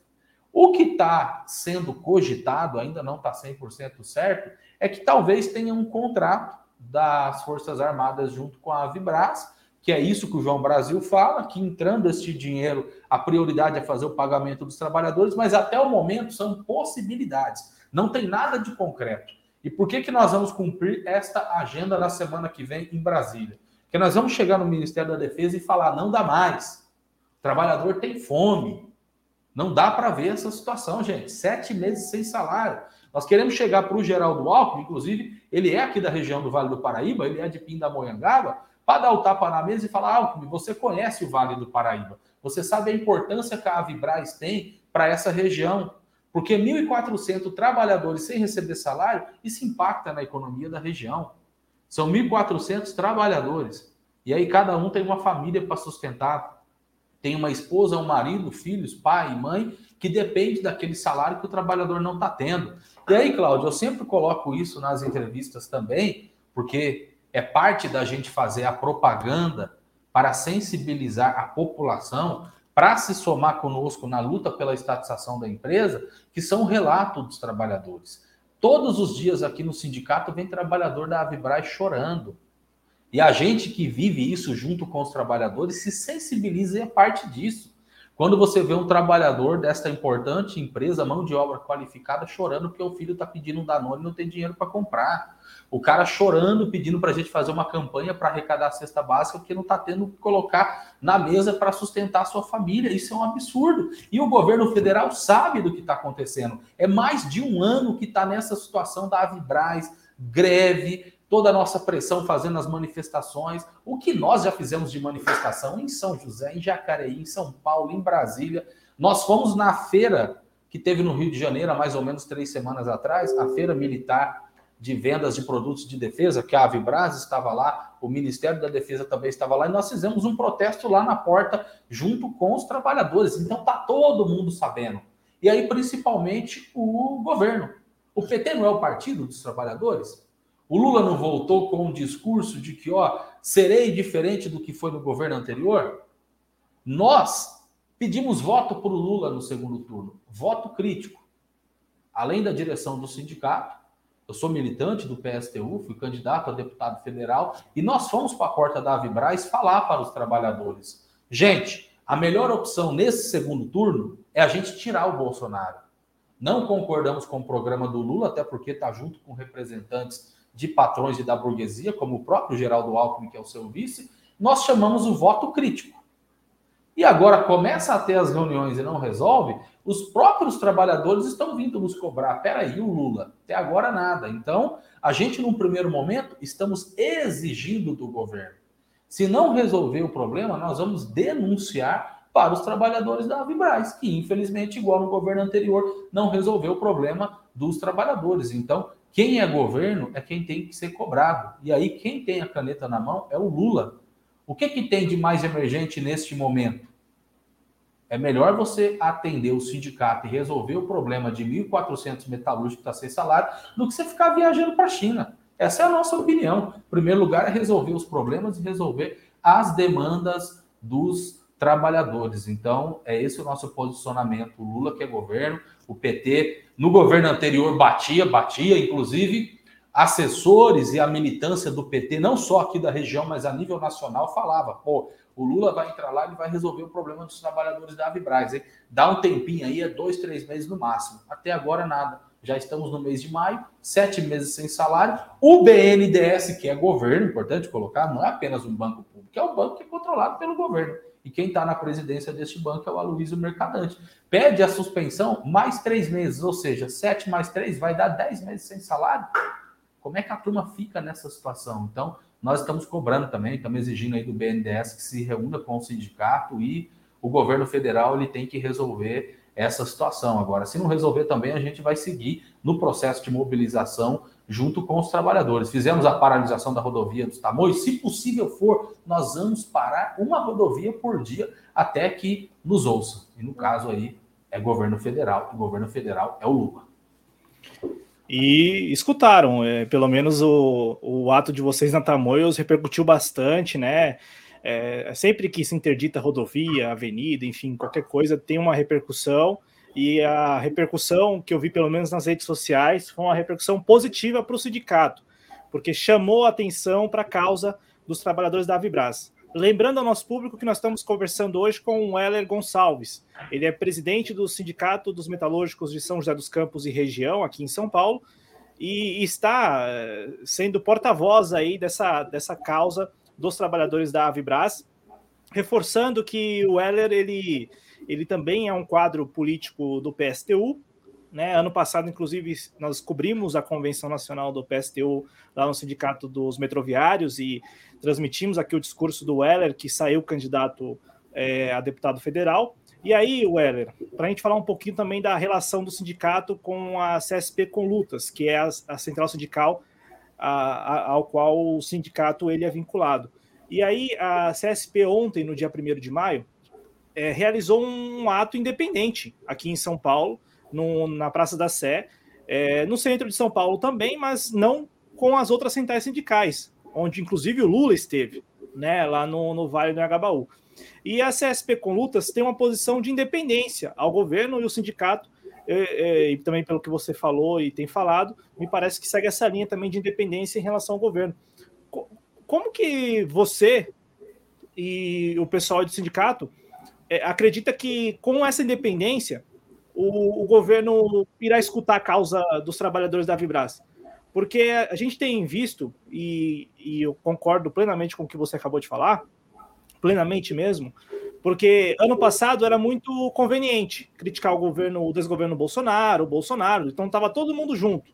O que está sendo cogitado, ainda não está 100% certo, é que talvez tenha um contrato das Forças Armadas junto com a Vibras que é isso que o João Brasil fala, que entrando este dinheiro, a prioridade é fazer o pagamento dos trabalhadores, mas até o momento são possibilidades, não tem nada de concreto. E por que, que nós vamos cumprir esta agenda na semana que vem em Brasília? Porque nós vamos chegar no Ministério da Defesa e falar: não dá mais, o trabalhador tem fome. Não dá para ver essa situação, gente. Sete meses sem salário. Nós queremos chegar para o Geraldo Alckmin, inclusive, ele é aqui da região do Vale do Paraíba, ele é de Pindamonhangaba, para dar o tapa na mesa e falar, Alckmin, você conhece o Vale do Paraíba, você sabe a importância que a Avibraz tem para essa região, porque 1.400 trabalhadores sem receber salário, isso impacta na economia da região. São 1.400 trabalhadores. E aí cada um tem uma família para sustentar. Tem uma esposa, um marido, filhos, pai e mãe, que depende daquele salário que o trabalhador não está tendo. E aí, Cláudio, eu sempre coloco isso nas entrevistas também, porque é parte da gente fazer a propaganda para sensibilizar a população para se somar conosco na luta pela estatização da empresa, que são o relato dos trabalhadores. Todos os dias aqui no sindicato vem trabalhador da Avibraz chorando. E a gente que vive isso junto com os trabalhadores se sensibiliza e é parte disso. Quando você vê um trabalhador desta importante empresa, mão de obra qualificada, chorando porque o filho está pedindo um Danone e não tem dinheiro para comprar. O cara chorando, pedindo para a gente fazer uma campanha para arrecadar a cesta básica, porque não está tendo que colocar na mesa para sustentar a sua família. Isso é um absurdo. E o governo federal sabe do que está acontecendo. É mais de um ano que está nessa situação da Avibraz, greve, toda a nossa pressão fazendo as manifestações, o que nós já fizemos de manifestação em São José, em Jacareí, em São Paulo, em Brasília. Nós fomos na feira que teve no Rio de Janeiro há mais ou menos três semanas atrás, a feira militar de vendas de produtos de defesa, que a Avibras estava lá, o Ministério da Defesa também estava lá, e nós fizemos um protesto lá na porta junto com os trabalhadores. Então tá todo mundo sabendo. E aí, principalmente, o governo. O PT não é o partido dos trabalhadores? O Lula não voltou com um discurso de que, ó, serei diferente do que foi no governo anterior? Nós pedimos voto para o Lula no segundo turno, voto crítico. Além da direção do sindicato, eu sou militante do PSTU, fui candidato a deputado federal e nós fomos para a porta da Avibraz falar para os trabalhadores. Gente, a melhor opção nesse segundo turno é a gente tirar o Bolsonaro. Não concordamos com o programa do Lula, até porque está junto com representantes de patrões e da burguesia, como o próprio Geraldo Alckmin, que é o seu vice, nós chamamos o voto crítico. E agora começa a ter as reuniões e não resolve, os próprios trabalhadores estão vindo nos cobrar. Peraí, o Lula, até agora nada. Então, a gente, num primeiro momento, estamos exigindo do governo. Se não resolver o problema, nós vamos denunciar para os trabalhadores da Avibraz, que infelizmente, igual no governo anterior, não resolveu o problema dos trabalhadores. Então, quem é governo é quem tem que ser cobrado. E aí, quem tem a caneta na mão é o Lula. O que, que tem de mais emergente neste momento? É melhor você atender o sindicato e resolver o problema de 1.400 metalúrgicos que está sem salário do que você ficar viajando para a China. Essa é a nossa opinião. Em primeiro lugar, é resolver os problemas e resolver as demandas dos trabalhadores. Então, é esse o nosso posicionamento. O Lula que é governo, o PT no governo anterior batia, batia, inclusive assessores e a militância do PT, não só aqui da região, mas a nível nacional, falava, pô, o Lula vai entrar lá e vai resolver o problema dos trabalhadores da Avibraz, hein? Dá um tempinho aí, é dois, três meses no máximo. Até agora nada. Já estamos no mês de maio, sete meses sem salário. O BNDES, que é governo, importante colocar, não é apenas um banco público, é um banco que é controlado pelo governo. E quem está na presidência deste banco é o Aloysio Mercadante. Pede a suspensão mais três meses, ou seja, sete mais três vai dar dez meses sem salário. Como é que a turma fica nessa situação? Então, nós estamos cobrando também, estamos exigindo aí do BNDES que se reúna com o sindicato e o governo federal ele tem que resolver essa situação. Agora, se não resolver também, a gente vai seguir no processo de mobilização junto com os trabalhadores. Fizemos a paralisação da rodovia dos Tamoios. Se possível for, nós vamos parar uma rodovia por dia até que nos ouça. E no caso aí é governo federal. O governo federal é o Lula. E escutaram, é, pelo menos o, o ato de vocês na Tamoios repercutiu bastante, né? É, sempre que se interdita rodovia, avenida, enfim, qualquer coisa, tem uma repercussão. E a repercussão que eu vi, pelo menos nas redes sociais, foi uma repercussão positiva para o sindicato, porque chamou a atenção para a causa dos trabalhadores da Avibras. Lembrando ao nosso público que nós estamos conversando hoje com o Heller Gonçalves. Ele é presidente do Sindicato dos Metalúrgicos de São José dos Campos e região, aqui em São Paulo, e está eh, sendo porta-voz aí dessa, dessa causa dos trabalhadores da Avibras, reforçando que o Heller ele, ele também é um quadro político do PSTU, né? Ano passado, inclusive, nós cobrimos a convenção nacional do PSTU lá no Sindicato dos Metroviários e transmitimos aqui o discurso do Weller, que saiu candidato é, a deputado federal. E aí, Weller, para a gente falar um pouquinho também da relação do sindicato com a CSP com lutas, que é a, a central sindical a, a, ao qual o sindicato ele é vinculado. E aí, a CSP ontem, no dia 1 de maio, é, realizou um ato independente aqui em São Paulo, no, na Praça da Sé, é, no centro de São Paulo também, mas não com as outras centrais sindicais, onde inclusive o Lula esteve, né, lá no, no Vale do Agabaú. E a CSP com lutas tem uma posição de independência ao governo e o sindicato, e, e, também pelo que você falou e tem falado, me parece que segue essa linha também de independência em relação ao governo. Como que você e o pessoal do sindicato é, acredita que com essa independência o, o, governo irá escutar a causa dos trabalhadores da Vibras. Porque a gente tem visto, e, e eu concordo plenamente com o que você acabou de falar, plenamente mesmo, porque ano passado era muito conveniente criticar o governo, o desgoverno Bolsonaro, o Bolsonaro, então estava todo mundo junto.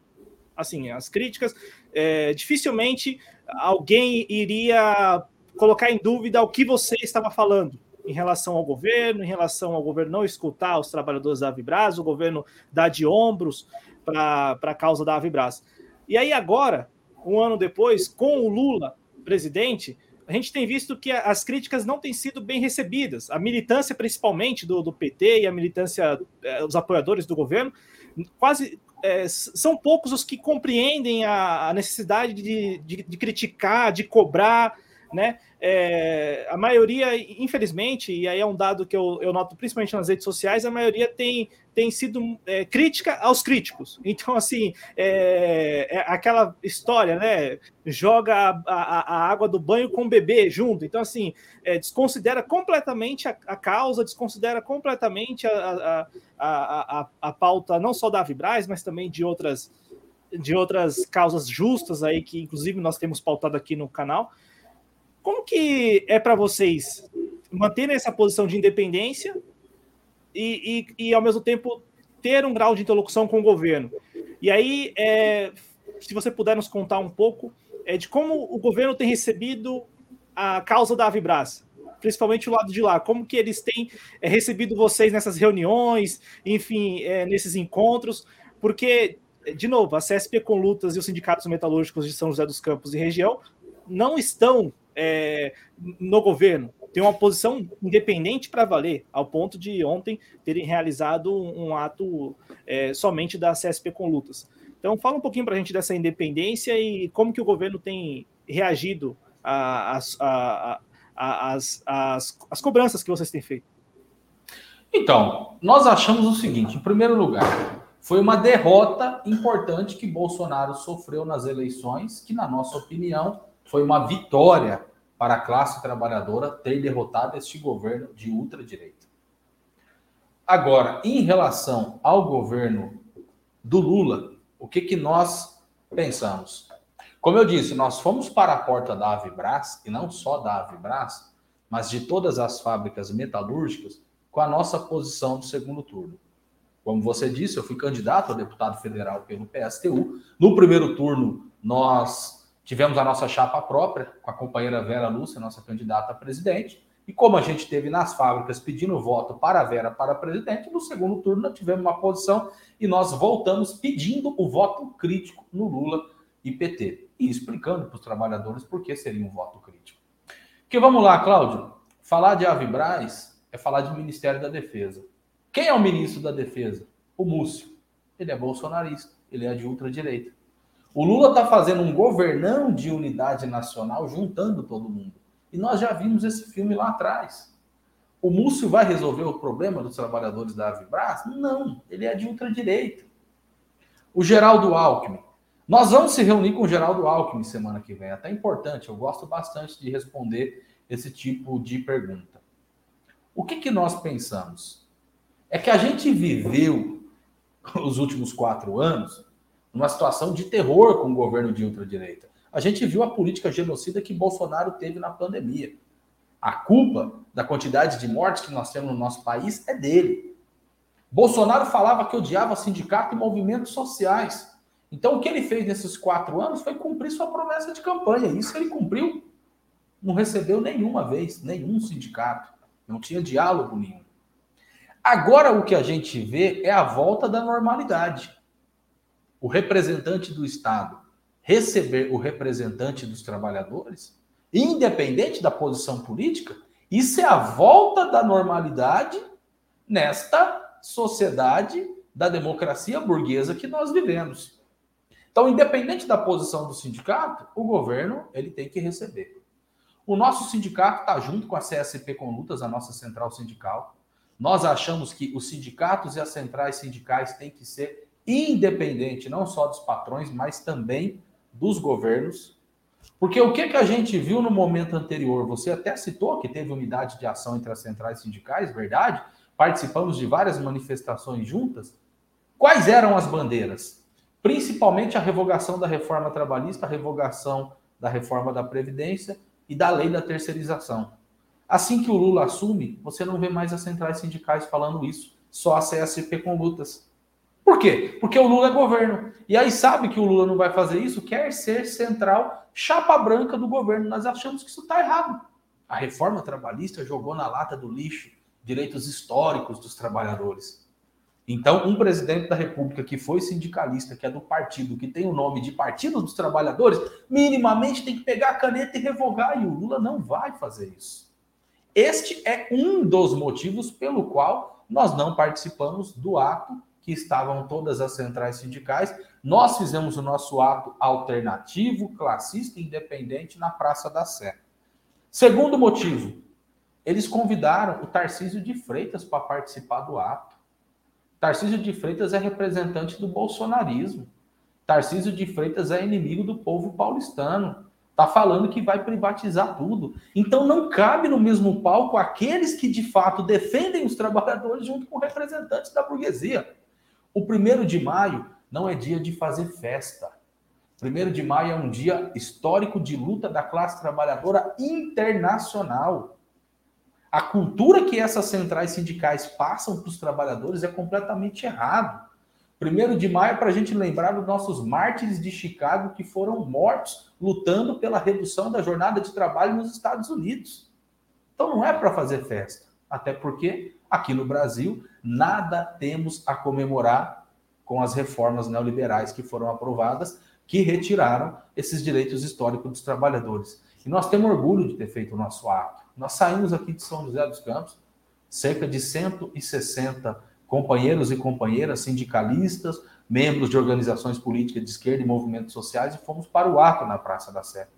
Assim, as críticas, é, dificilmente alguém iria colocar em dúvida o que você estava falando em relação ao governo, em relação ao governo não escutar os trabalhadores da Avibras, o governo dar de ombros para a causa da Avibras. E aí agora, um ano depois, com o Lula presidente, a gente tem visto que as críticas não têm sido bem recebidas. A militância, principalmente do, do PT e a militância, eh, os apoiadores do governo, quase é, são poucos os que compreendem a, a necessidade de, de, de, criticar, de cobrar, né? É, a maioria, infelizmente, e aí é um dado que eu, eu noto principalmente nas redes sociais, a maioria tem, tem sido é, crítica aos críticos. Então, assim, é, é aquela história, né? Joga a, a, a, água do banho com o bebê junto. Então, assim, é, desconsidera completamente a, a, causa, desconsidera completamente a, a, a, pauta não só da Vibraz, mas também de outras de outras causas justas aí que inclusive nós temos pautado aqui no canal. Como que é para vocês manterem essa posição de independência e, e, e, ao mesmo tempo, ter um grau de interlocução com o governo? E aí, é, se você puder nos contar um pouco é, de como o governo tem recebido a causa da Avibras, principalmente o lado de lá, como que eles têm é, recebido vocês nessas reuniões, enfim, é, nesses encontros, porque, de novo, a CSP com lutas e os sindicatos metalúrgicos de São José dos Campos e região não estão é, no governo, tem uma posição independente para valer, ao ponto de ontem terem realizado um, ato é, somente da CSP com lutas. Então, fala um pouquinho para a gente dessa independência e como que o governo tem reagido às as cobranças que vocês têm feito. Então, nós achamos o seguinte: em primeiro lugar, foi uma derrota importante que Bolsonaro sofreu nas eleições, que, na nossa opinião, foi uma vitória para a classe trabalhadora ter derrotado este governo de ultradireita. Agora, em relação ao governo do Lula, o que, que nós pensamos? Como eu disse, nós fomos para a porta da Avibras, e não só da Avibras, mas de todas as fábricas metalúrgicas, com a nossa posição do segundo turno. Como você disse, eu fui candidato a deputado federal pelo PSTU. No primeiro turno, nós tivemos a nossa chapa própria, com a companheira Vera Lúcia, nossa candidata a presidente. E como a gente teve nas fábricas pedindo voto para a Vera para presidente, no segundo turno nós tivemos uma posição e nós voltamos pedindo o voto crítico no Lula e PT. E explicando para os trabalhadores por que seria um voto crítico. Porque vamos lá, Cláudio. Falar de Avibraz é falar de Ministério da Defesa. Quem é o ministro da Defesa? O Múcio. Ele é bolsonarista, ele é de ultradireita. O Lula está fazendo um governão de unidade nacional, juntando todo mundo. E nós já vimos esse filme lá atrás. O Múcio vai resolver o problema dos trabalhadores da Avibras? Não, ele é de ultradireita. O Geraldo Alckmin. Nós vamos se reunir com o Geraldo Alckmin semana que vem. É até importante, eu gosto bastante de responder esse tipo de pergunta. O que, que nós pensamos? É que a gente viveu os últimos quatro anos numa situação de terror com o governo de ultradireita. A gente viu a política genocida que Bolsonaro teve na pandemia. A culpa da quantidade de mortes que nós temos no nosso país é dele. Bolsonaro falava que odiava sindicato e movimentos sociais. Então, o que ele fez nesses quatro anos foi cumprir sua promessa de campanha. Isso ele cumpriu. Não recebeu nenhuma vez, nenhum sindicato. Não tinha diálogo nenhum. Agora, o que a gente vê é a volta da normalidade. O representante do Estado receber o representante dos trabalhadores, independente da posição política, isso é a volta da normalidade nesta sociedade da democracia burguesa que nós vivemos. Então, independente da posição do sindicato, o governo ele tem que receber. O nosso sindicato está junto com a CSP com lutas, a nossa central sindical. Nós achamos que os sindicatos e as centrais sindicais têm que ser independentes, não só dos patrões, mas também dos governos. Porque o que, que a gente viu no momento anterior? Você até citou que teve unidade de ação entre as centrais sindicais, verdade? Participamos de várias manifestações juntas. Quais eram as bandeiras? Principalmente a revogação da reforma trabalhista, a revogação da reforma da Previdência e da lei da terceirização. Assim que o Lula assume, você não vê mais as centrais sindicais falando isso, só a CSP com lutas. Por quê? Porque o Lula é governo. E aí sabe que o Lula não vai fazer isso, quer ser central, chapa branca do governo. Nós achamos que isso está errado. A reforma trabalhista jogou na lata do lixo direitos históricos dos trabalhadores. Então, um presidente da República que foi sindicalista, que é do partido, que tem o nome de Partido dos Trabalhadores, minimamente tem que pegar a caneta e revogar, e o Lula não vai fazer isso. Este é um dos motivos pelo qual nós não participamos do ato que estavam todas as centrais sindicais. Nós fizemos o nosso ato alternativo, classista e independente na Praça da Sé. Segundo motivo, eles convidaram o Tarcísio de Freitas para participar do ato. Tarcísio de Freitas é representante do bolsonarismo. Tarcísio de Freitas é inimigo do povo paulistano. Está falando que vai privatizar tudo. Então não cabe no mesmo palco aqueles que de fato defendem os trabalhadores junto com representantes da burguesia. O primeiro de maio não é dia de fazer festa. Primeiro de maio é um dia histórico de luta da classe trabalhadora internacional. A cultura que essas centrais sindicais passam para os trabalhadores é completamente errado. Primeiro de maio é para a gente lembrar dos nossos mártires de Chicago que foram mortos lutando pela redução da jornada de trabalho nos Estados Unidos. Então não é para fazer festa. Até porque aqui no Brasil nada temos a comemorar com as reformas neoliberais que foram aprovadas, que retiraram esses direitos históricos dos trabalhadores. E nós temos orgulho de ter feito o nosso ato. Nós saímos aqui de São José dos Campos, cerca de 160 companheiros e companheiras sindicalistas, membros de organizações políticas de esquerda e movimentos sociais, e fomos para o ato na Praça da Sé.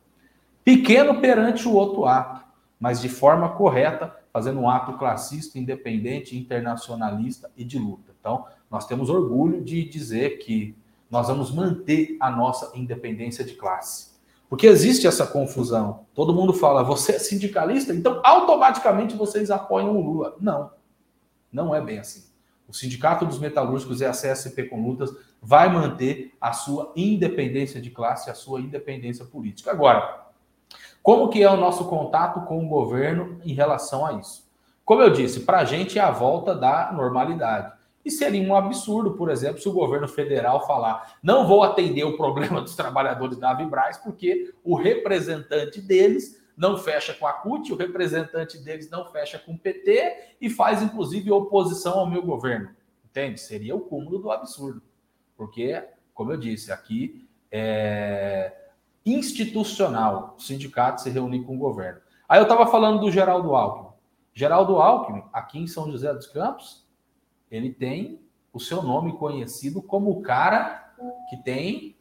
Pequeno perante o outro ato, mas de forma correta, fazendo um ato classista, independente, internacionalista e de luta. Então, nós temos orgulho de dizer que nós vamos manter a nossa independência de classe. Porque existe essa confusão. Todo mundo fala, você é sindicalista, então automaticamente vocês apoiam o Lula. Não, não é bem assim. O Sindicato dos Metalúrgicos e a CSP com Lutas vai manter a sua independência de classe, a sua independência política. Agora, como que é o nosso contato com o governo em relação a isso? Como eu disse, para a gente é a volta da normalidade. E seria um absurdo, por exemplo, se o governo federal falar: não vou atender o problema dos trabalhadores da Vibraz, porque o representante deles não fecha com a CUT, o representante deles não fecha com o PT e faz, inclusive, oposição ao meu governo. Entende? Seria o cúmulo do absurdo. Porque, como eu disse, aqui é institucional o sindicato se reunir com o governo. Aí eu estava falando do Geraldo Alckmin. Geraldo Alckmin, aqui em São José dos Campos, ele tem o seu nome conhecido como o cara que tem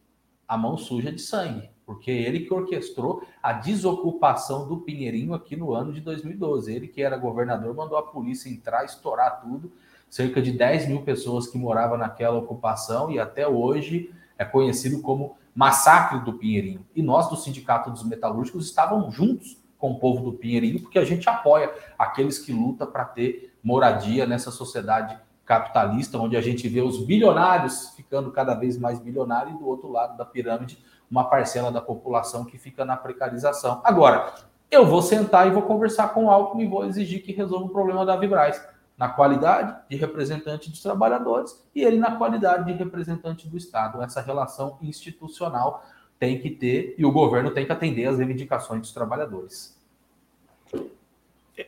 a mão suja de sangue, porque ele que orquestrou a desocupação do Pinheirinho aqui no ano de 2012. Ele que era governador mandou a polícia entrar, estourar tudo, cerca de 10 mil pessoas que moravam naquela ocupação e até hoje é conhecido como massacre do Pinheirinho. E nós do Sindicato dos Metalúrgicos estávamos juntos com o povo do Pinheirinho, porque a gente apoia aqueles que lutam para ter moradia nessa sociedade capitalista, onde a gente vê os bilionários ficando cada vez mais bilionários e do outro lado da pirâmide uma parcela da população que fica na precarização. Agora, eu vou sentar e vou conversar com o Alckmin e vou exigir que resolva o problema da Vibraz, na qualidade de representante dos trabalhadores e ele na qualidade de representante do Estado. Essa relação institucional tem que ter e o governo tem que atender às reivindicações dos trabalhadores.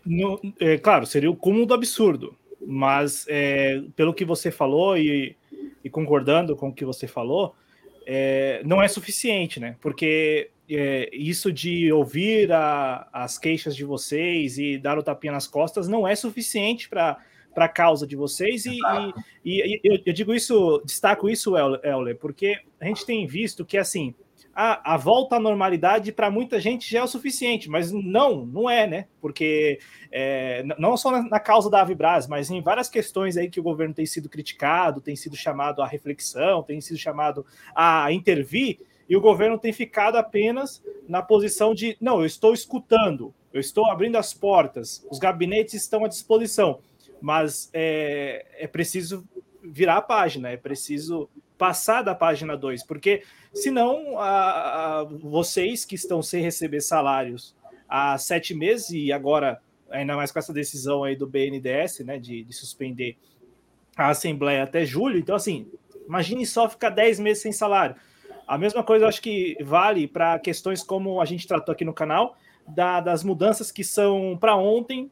No, é, claro, seria o cúmulo do absurdo. Mas é, pelo que você falou e, e, concordando com o que você falou, é, não é suficiente, né? Porque é, isso de ouvir a, as queixas de vocês e dar o tapinha nas costas não é suficiente para para a causa de vocês e, e, e eu, eu, digo isso, destaco isso, Euler, porque a gente tem visto que assim a, a volta à normalidade para muita gente já é o suficiente, mas não, não é, né? Porque é, não só na, na, causa da Avibras, mas em várias questões aí que o governo tem sido criticado, tem sido chamado à reflexão, tem sido chamado a intervir, e o governo tem ficado apenas na posição de não, eu estou escutando, eu estou abrindo as portas, os gabinetes estão à disposição, mas é, é preciso virar a página, é preciso passar da página 2, porque senão a, a, vocês que estão sem receber salários há sete meses e agora, ainda mais com essa decisão aí do BNDES, né, de, de suspender a Assembleia até julho, então assim, imagine só ficar dez meses sem salário. A mesma coisa eu acho que vale para questões como a gente tratou aqui no canal, da, das mudanças que são para ontem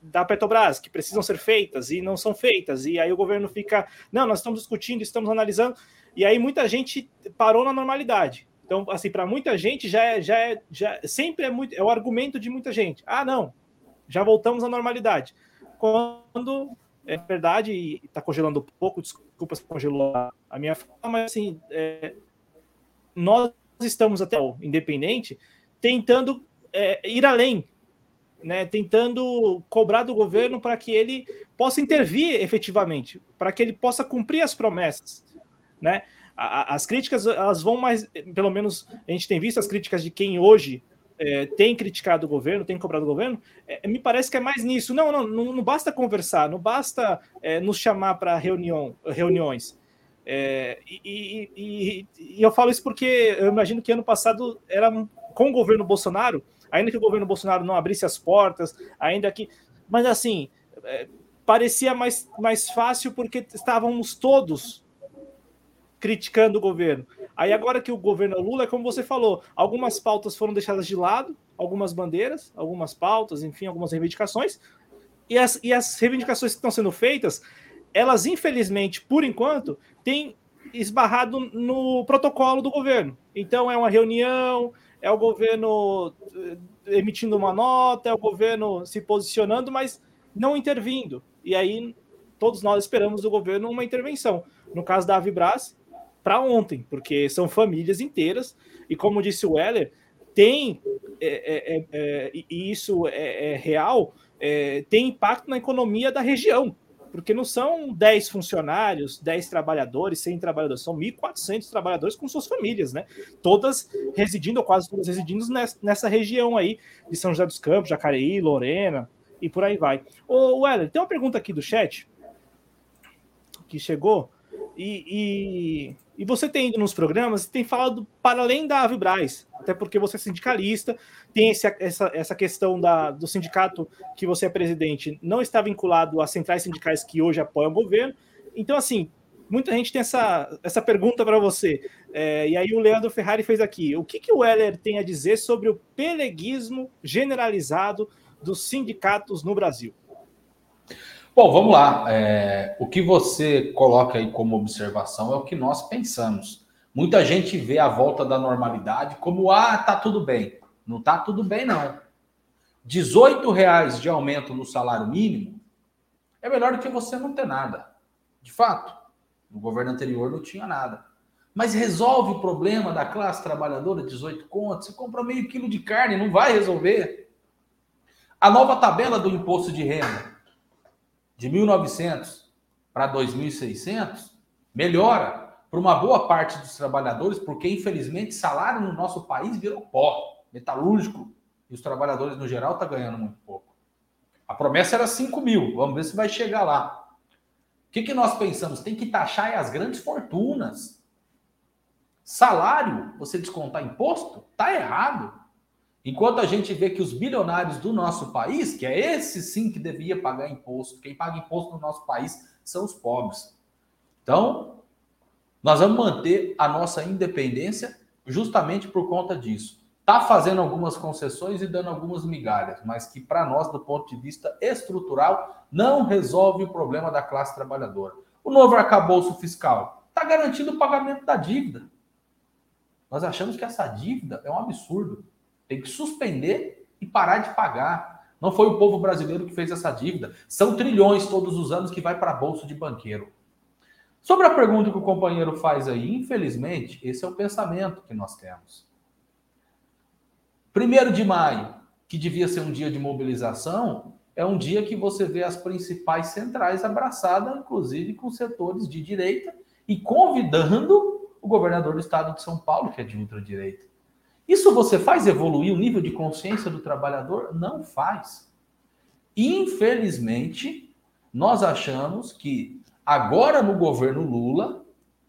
da Petrobras, que precisam ser feitas e não são feitas. E aí o governo fica, não, nós estamos discutindo, estamos analisando. E aí muita gente parou na normalidade. Então, assim, para muita gente já é, já é, já sempre é muito, é o argumento de muita gente. Ah, não, já voltamos à normalidade. Quando é verdade e está congelando um pouco, desculpa se congelou a minha fala, mas assim, é, nós estamos até o independente tentando é, ir além, né, tentando cobrar do governo para que ele possa intervir efetivamente, para que ele possa cumprir as promessas, né? As críticas elas vão mais, pelo menos a gente tem visto as críticas de quem hoje é, tem criticado o governo, tem cobrado o governo, é, me parece que é mais nisso. Não, não, não, não basta conversar, não basta é, nos chamar para reunião, reuniões. É, e, e, e, eu falo isso porque eu imagino que ano passado era com o governo Bolsonaro ainda que o governo Bolsonaro não abrisse as portas, ainda que. Mas assim, é, parecia mais, mais fácil porque estávamos todos criticando o governo. Aí agora que o governo é Lula, é como você falou, algumas pautas foram deixadas de lado, algumas bandeiras, algumas pautas, enfim, algumas reivindicações, e as, e as reivindicações que estão sendo feitas, elas infelizmente, por enquanto, têm esbarrado no protocolo do governo. Então é uma reunião, é o governo eh, emitindo uma nota, é o governo se posicionando, mas não intervindo. E aí todos nós esperamos do governo uma intervenção. No caso da Avibras, para ontem, porque são famílias inteiras, e como disse o Weller, tem, é, é, é, é e isso é, é, real, é, tem impacto na economia da região, porque não são 10 funcionários, 10 trabalhadores, 100 trabalhadores, são 1.400 trabalhadores com suas famílias, né? Todas residindo, ou quase todas residindo nessa região aí de São José dos Campos, Jacareí, Lorena e por aí vai. Ô, Weller, tem uma pergunta aqui do chat que chegou e, e, e você tem ido nos programas tem falado para além da Avibraz, até porque você é sindicalista, tem esse, essa, essa questão da, do sindicato que você é presidente, não está vinculado às centrais sindicais que hoje apoiam o governo. Então, assim, muita gente tem essa, essa pergunta para você. É, e aí o Leandro Ferrari fez aqui. O que, que o Heller tem a dizer sobre o peleguismo generalizado dos sindicatos no Brasil? Bom, vamos lá. É, o que você coloca aí como observação é o que nós pensamos. Muita gente vê a volta da normalidade como ah, tá tudo bem. Não tá tudo bem, não. 18 reais de aumento no salário mínimo é melhor do que você não ter nada. De fato, no governo anterior não tinha nada. Mas resolve o problema da classe trabalhadora, 18 contos, você compra meio quilo de carne, não vai resolver. A nova tabela do imposto de renda de 1.900 para 2.600 melhora para uma boa parte dos trabalhadores, porque infelizmente salário no nosso país virou pó, metalúrgico, e os trabalhadores no geral estão tá ganhando muito pouco. A promessa era 5 mil, vamos ver se vai chegar lá. O que, que nós pensamos? Tem que taxar as grandes fortunas. Salário, você descontar imposto, tá errado. Enquanto a gente vê que os bilionários do nosso país, que é esse sim que devia pagar imposto, quem paga imposto no nosso país são os pobres. Então, nós vamos manter a nossa independência justamente por conta disso. Está fazendo algumas concessões e dando algumas migalhas, mas que para nós, do ponto de vista estrutural, não resolve o problema da classe trabalhadora. O novo arcabouço fiscal está garantindo o pagamento da dívida. Nós achamos que essa dívida é um absurdo. Tem que suspender e parar de pagar. Não foi o povo brasileiro que fez essa dívida. São trilhões todos os anos que vai para bolso de banqueiro. Sobre a pergunta que o companheiro faz aí, infelizmente, esse é o pensamento que nós temos. Primeiro de maio, que devia ser um dia de mobilização, é um dia que você vê as principais centrais abraçadas, inclusive com setores de direita, e convidando o governador do estado de São Paulo, que é de ultradireita. Isso você faz evoluir o nível de consciência do trabalhador? Não faz. Infelizmente, nós achamos que agora no governo Lula,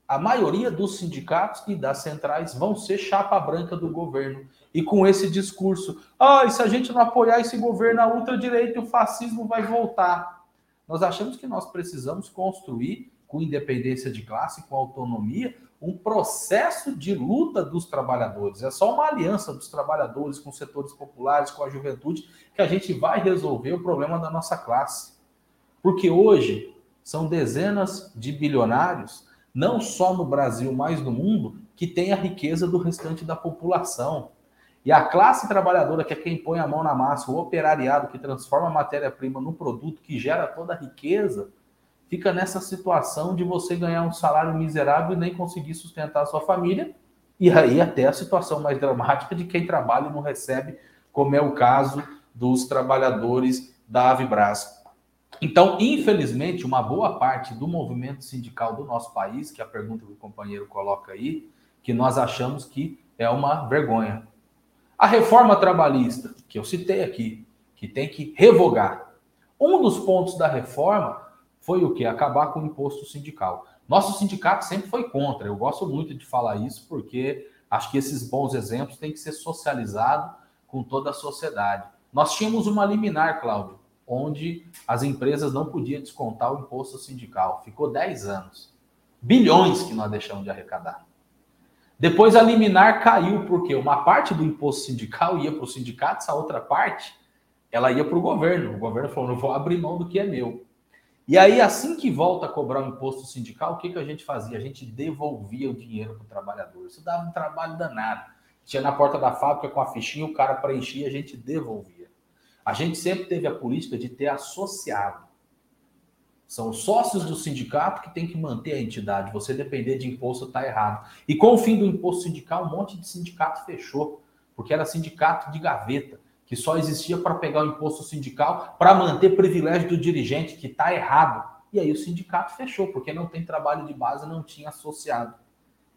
a maioria dos sindicatos e das centrais vão ser chapa branca do governo. E com esse discurso, ah, e se a gente não apoiar esse governo, a ultradireita o fascismo vai voltar. Nós achamos que nós precisamos construir, com independência de classe, com autonomia, um processo de luta dos trabalhadores. É só uma aliança dos trabalhadores com setores populares, com a juventude, que a gente vai resolver o problema da nossa classe. Porque hoje são dezenas de bilionários, não só no Brasil, mas no mundo, que têm a riqueza do restante da população. E a classe trabalhadora, que é quem põe a mão na massa, o operariado que transforma a matéria-prima no produto que gera toda a riqueza, fica nessa situação de você ganhar um salário miserável e nem conseguir sustentar a sua família. E aí até a situação mais dramática de quem trabalha e não recebe, como é o caso dos trabalhadores da Avibras. Então, infelizmente, uma boa parte do movimento sindical do nosso país, que é a pergunta que o companheiro coloca aí, que nós achamos que é uma vergonha. A reforma trabalhista, que eu citei aqui, que tem que revogar. Um dos pontos da reforma foi o que? Acabar com o imposto sindical. Nosso sindicato sempre foi contra. Eu gosto muito de falar isso porque acho que esses bons exemplos têm que ser socializados com toda a sociedade. Nós tínhamos uma liminar, Cláudio, onde as empresas não podiam descontar o imposto sindical. Ficou 10 anos. Bilhões que nós deixamos de arrecadar. Depois a liminar caiu, porque uma parte do imposto sindical ia para os sindicatos, a outra parte ela ia para o governo. O governo falou: não vou abrir mão do que é meu. E aí, assim que volta a cobrar o imposto sindical, o que, que a gente fazia? A gente devolvia o dinheiro para o trabalhador. Isso dava um trabalho danado. Tinha na porta da fábrica com a fichinha, o cara preenchia, a gente devolvia. A gente sempre teve a política de ter associado. São os sócios do sindicato que tem que manter a entidade. Você depender de imposto está errado. E com o fim do imposto sindical, um monte de sindicato fechou, porque era sindicato de gaveta que só existia para pegar o imposto sindical, para manter privilégio do dirigente, que está errado. E aí o sindicato fechou, porque não tem trabalho de base, não tinha associado.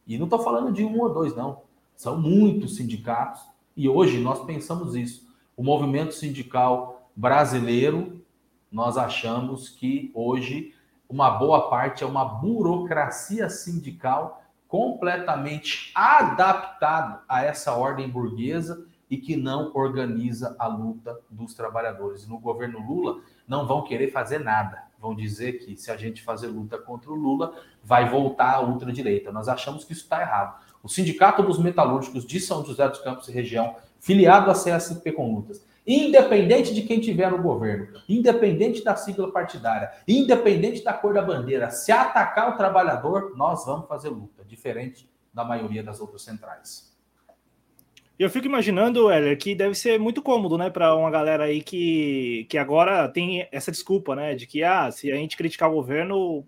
E não estou falando de um ou dois, não. São muitos sindicatos. E hoje nós pensamos isso. O movimento sindical brasileiro, nós achamos que hoje uma boa parte é uma burocracia sindical completamente adaptada a essa ordem burguesa e que não organiza a luta dos trabalhadores. No governo Lula, não vão querer fazer nada. Vão dizer que se a gente fazer luta contra o Lula, vai voltar a ultradireita. Nós achamos que isso está errado. O Sindicato dos Metalúrgicos de São José dos Campos e região, filiado à CSP com lutas, independente de quem tiver no governo, independente da sigla partidária, independente da cor da bandeira, se atacar o trabalhador, nós vamos fazer luta, diferente da maioria das outras centrais. Eu fico imaginando, Heller, que deve ser muito cômodo, né, para uma galera aí que, que agora tem essa desculpa, né, de que, ah, se a gente criticar o governo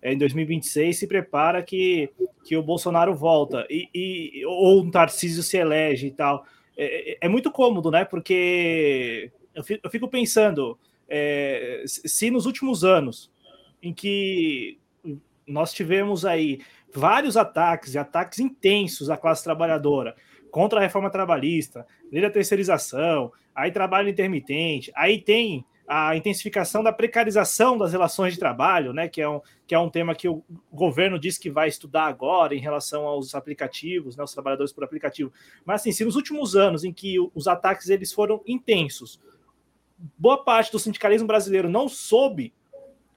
é, em 2026, se prepara que, que o Bolsonaro volta, e, e ou um Tarcísio se elege e tal. É, é, é muito cômodo, né, porque eu fico, pensando, é, se nos últimos anos, em que nós tivemos aí vários ataques, e ataques intensos à classe trabalhadora, contra a reforma trabalhista, lei da terceirização, aí trabalho intermitente, aí tem a intensificação da precarização das relações de trabalho, né, que é um, que é um tema que o governo diz que vai estudar agora em relação aos aplicativos, né, os trabalhadores por aplicativo. Mas assim, se nos últimos anos em que os ataques eles foram intensos, boa parte do sindicalismo brasileiro não soube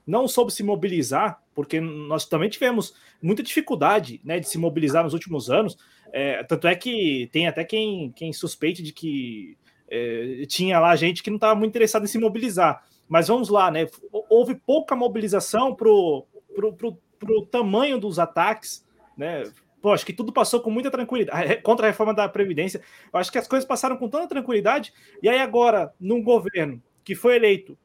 não soube se mobilizar, porque nós também tivemos muita dificuldade né, de se mobilizar nos últimos anos. É, tanto é que tem até quem, quem suspeite de que é, tinha lá gente que não estava muito interessada em se mobilizar. Mas vamos lá, né? Houve pouca mobilização para o pro, pro, pro tamanho dos ataques, né? Pô, acho que tudo passou com muita tranquilidade. Contra a reforma da Previdência, eu acho que as coisas passaram com tanta tranquilidade. E aí, agora, num governo que foi eleito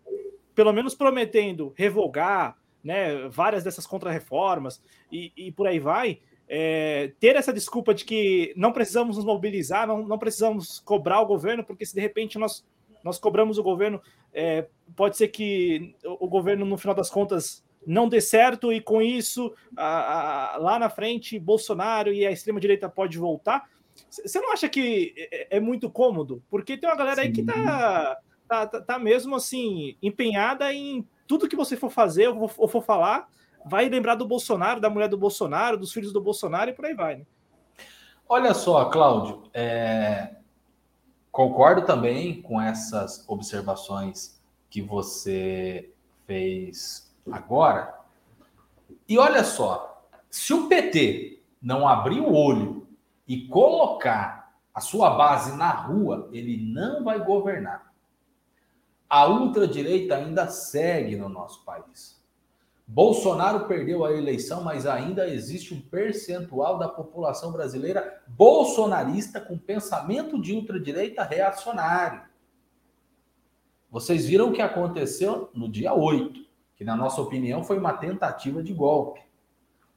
pelo menos prometendo revogar né, várias dessas contrarreformas e, e por aí vai, é, ter essa desculpa de que não precisamos nos mobilizar, não, não precisamos cobrar o governo, porque se de repente nós, nós cobramos o governo, é, pode ser que o, governo, no final das contas, não dê certo e com isso, a, a, lá na frente, Bolsonaro e a extrema-direita pode voltar. Você não acha que é, é muito cômodo? Porque tem uma galera Sim. aí que está tá, tá, tá mesmo assim, empenhada em tudo que você for fazer ou, ou for falar, vai lembrar do Bolsonaro, da mulher do Bolsonaro, dos filhos do Bolsonaro e por aí vai. Né? Olha só, Cláudio, é... concordo também com essas observações que você fez agora. E olha só, se o PT não abrir o olho e colocar a sua base na rua, ele não vai governar a ultradireita ainda segue no nosso país. Bolsonaro perdeu a eleição, mas ainda existe um percentual da população brasileira bolsonarista com pensamento de ultradireita reacionário. Vocês viram o que aconteceu no dia 8, que, na nossa opinião, foi uma tentativa de golpe.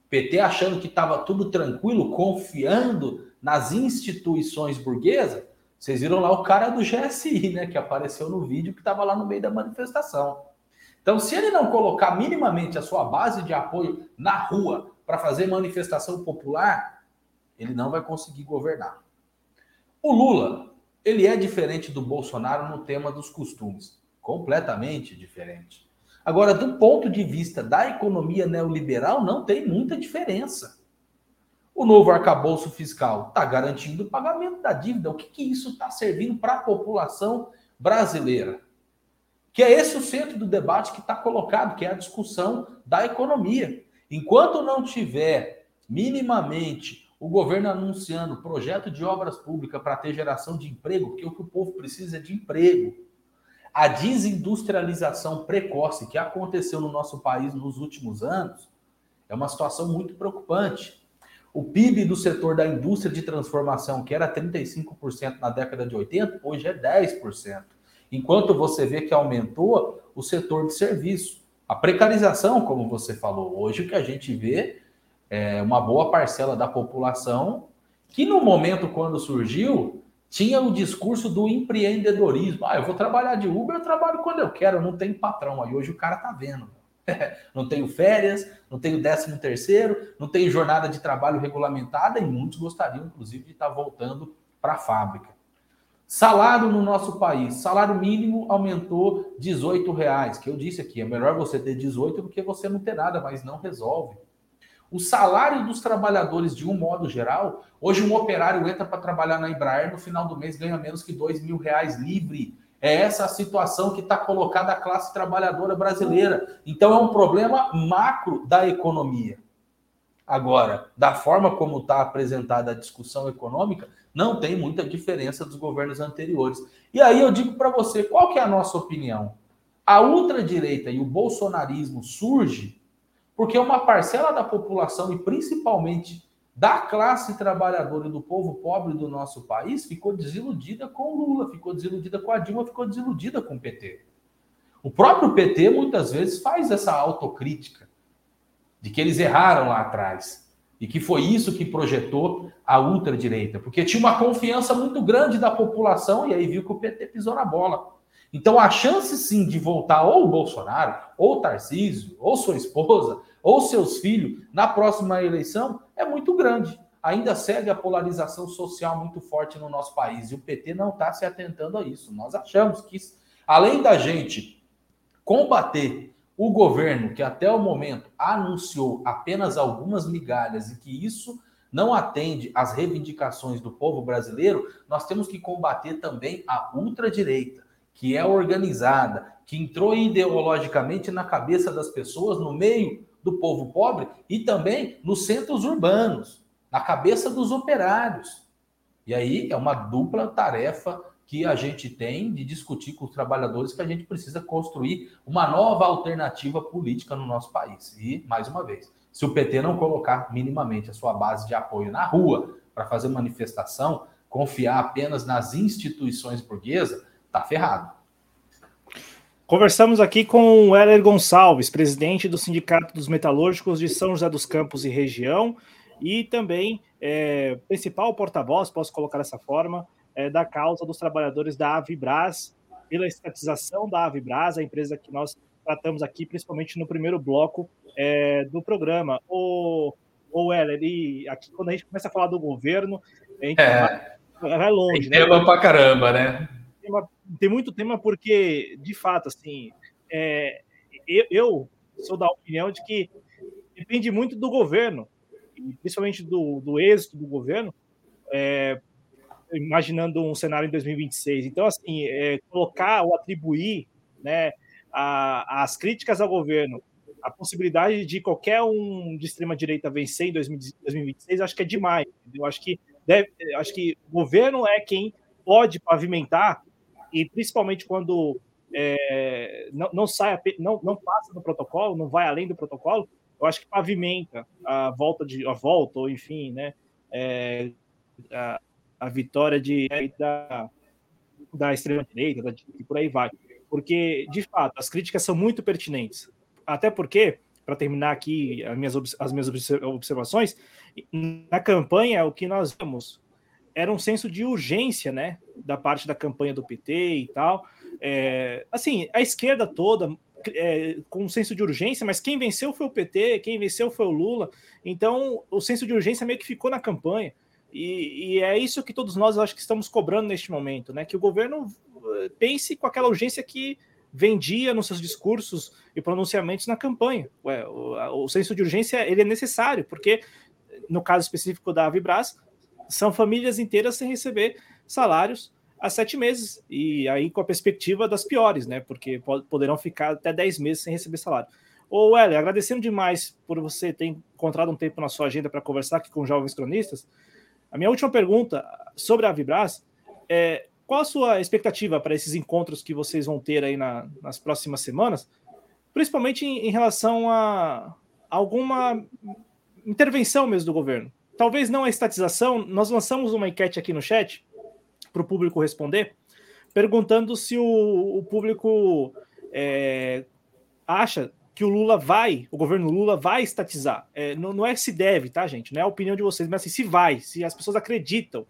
PT achando que estava tudo tranquilo, confiando nas instituições burguesas, vocês viram lá o cara do GSI, né? Que apareceu no vídeo que estava lá no meio da manifestação. Então, se ele não colocar minimamente a sua base de apoio na rua para fazer manifestação popular, ele não vai conseguir governar. O Lula, ele é diferente do Bolsonaro no tema dos costumes, completamente diferente. Agora, do ponto de vista da economia neoliberal, não tem muita diferença. O novo arcabouço fiscal está garantindo o pagamento da dívida. O que, que isso está servindo para a população brasileira? Que é esse o centro do debate que está colocado, que é a discussão da economia. Enquanto não tiver minimamente o governo anunciando projeto de obras públicas para ter geração de emprego, porque o que o povo precisa é de emprego. A desindustrialização precoce que aconteceu no nosso país nos últimos anos é uma situação muito preocupante. O PIB do setor da indústria de transformação, que era 35% na década de 80, hoje é 10%. Enquanto você vê que aumentou o setor de serviço. A precarização, como você falou, hoje o que a gente vê é uma boa parcela da população que no momento quando surgiu tinha o discurso do empreendedorismo. Ah, eu vou trabalhar de Uber, eu trabalho quando eu quero, não tenho patrão. Aí hoje o cara tá vendo. não tenho férias, não tenho décimo terceiro, não tenho jornada de trabalho regulamentada e muitos gostariam, inclusive, de estar voltando para a fábrica. Salário no nosso país, salário mínimo aumentou 18 reais, que eu disse aqui, é melhor você ter 18 do que você não ter nada, mas não resolve. O salário dos trabalhadores, de um modo geral, hoje um operário entra para trabalhar na Embraer, no final do mês ganha menos que dois mil reais livre. É essa a situação que está colocada a classe trabalhadora brasileira. Então é um problema macro da economia. Agora, da forma como está apresentada a discussão econômica, não tem muita diferença dos governos anteriores. E aí eu digo para você, qual que é a nossa opinião? A ultradireita e o bolsonarismo surge porque uma parcela da população, e principalmente da classe trabalhadora e do povo pobre do nosso país, ficou desiludida com Lula, ficou desiludida com a Dilma, ficou desiludida com o PT. O próprio PT muitas vezes faz essa autocrítica de que eles erraram lá atrás e que foi isso que projetou a ultradireita, porque tinha uma confiança muito grande da população e aí viu que o PT pisou na bola. Então a chance sim de voltar ou o Bolsonaro, ou o Tarcísio, ou sua esposa, ou seus filhos na próxima eleição é muito grande. Ainda segue a polarização social muito forte no nosso país e o PT não está se atentando a isso. Nós achamos que, além da gente combater o governo que até o momento anunciou apenas algumas migalhas e que isso não atende às reivindicações do povo brasileiro, nós temos que combater também a ultradireita, que é organizada, que entrou ideologicamente na cabeça das pessoas, no meio do povo pobre e também nos centros urbanos, na cabeça dos operários. E aí é uma dupla tarefa que a gente tem de discutir com os trabalhadores que a gente precisa construir uma nova alternativa política no nosso país. E, mais uma vez, se o PT não colocar minimamente a sua base de apoio na rua para fazer manifestação, confiar apenas nas instituições burguesas, tá ferrado. Conversamos aqui com o Heller Gonçalves, presidente do Sindicato dos Metalúrgicos de São José dos Campos e região, e também é, principal porta-voz, posso colocar dessa forma, é, da causa dos trabalhadores da Avibras, pela estatização da Avibras, a empresa que nós tratamos aqui, principalmente no primeiro bloco é, do programa. O, o Heller, e aqui quando a gente começa a falar do governo, a gente é, vai, vai longe. Tem né? tema pra caramba, né? Tema, tem muito tema porque, de fato, assim, é, eu, eu, sou da opinião de que depende muito do governo, principalmente do, do êxito do governo, é, imaginando um cenário em 2026. Então, assim, é, colocar ou atribuir né, a, as críticas ao governo a possibilidade de qualquer um de extrema direita vencer em 2026, acho que é demais. Eu acho que deve, acho que o governo é quem pode pavimentar e principalmente quando é, não, não sai, não, não passa do protocolo, não vai além do protocolo, eu acho que pavimenta a volta de a volta, ou enfim, né, é, a, a, vitória de, da, da extrema-direita, e por aí vai. Porque, de fato, as críticas são muito pertinentes. Até porque, para terminar aqui as minhas, as minhas observações, na campanha, o que nós vemos era um senso de urgência, né, da parte da campanha do PT e tal. É, assim, a esquerda toda é, com um senso de urgência, mas quem venceu foi o PT, quem venceu foi o Lula. Então, o senso de urgência meio que ficou na campanha. E, e é isso que todos nós acho que estamos cobrando neste momento, né? Que o governo eh, pense com aquela urgência que vendia nos seus discursos e pronunciamentos na campanha. Ué, o, o senso de urgência ele é necessário, porque no caso específico da Avibras, são famílias inteiras sem receber salários há sete meses, e aí com a perspectiva das piores, né? Porque poderão ficar até dez meses sem receber salário. Ô, Weller, agradecendo demais por você ter encontrado um tempo na sua agenda para conversar aqui com jovens cronistas. A minha última pergunta sobre a Vibras é qual a sua expectativa para esses encontros que vocês vão ter aí na, nas próximas semanas, principalmente em, em relação a alguma intervenção mesmo do governo? Talvez não a estatização, nós lançamos uma enquete aqui no chat para o público responder, perguntando se o, o público é, acha que o Lula vai, o governo Lula vai estatizar. É, não, não, é se deve, tá, gente? Não é a opinião de vocês, mas assim, se vai, se as pessoas acreditam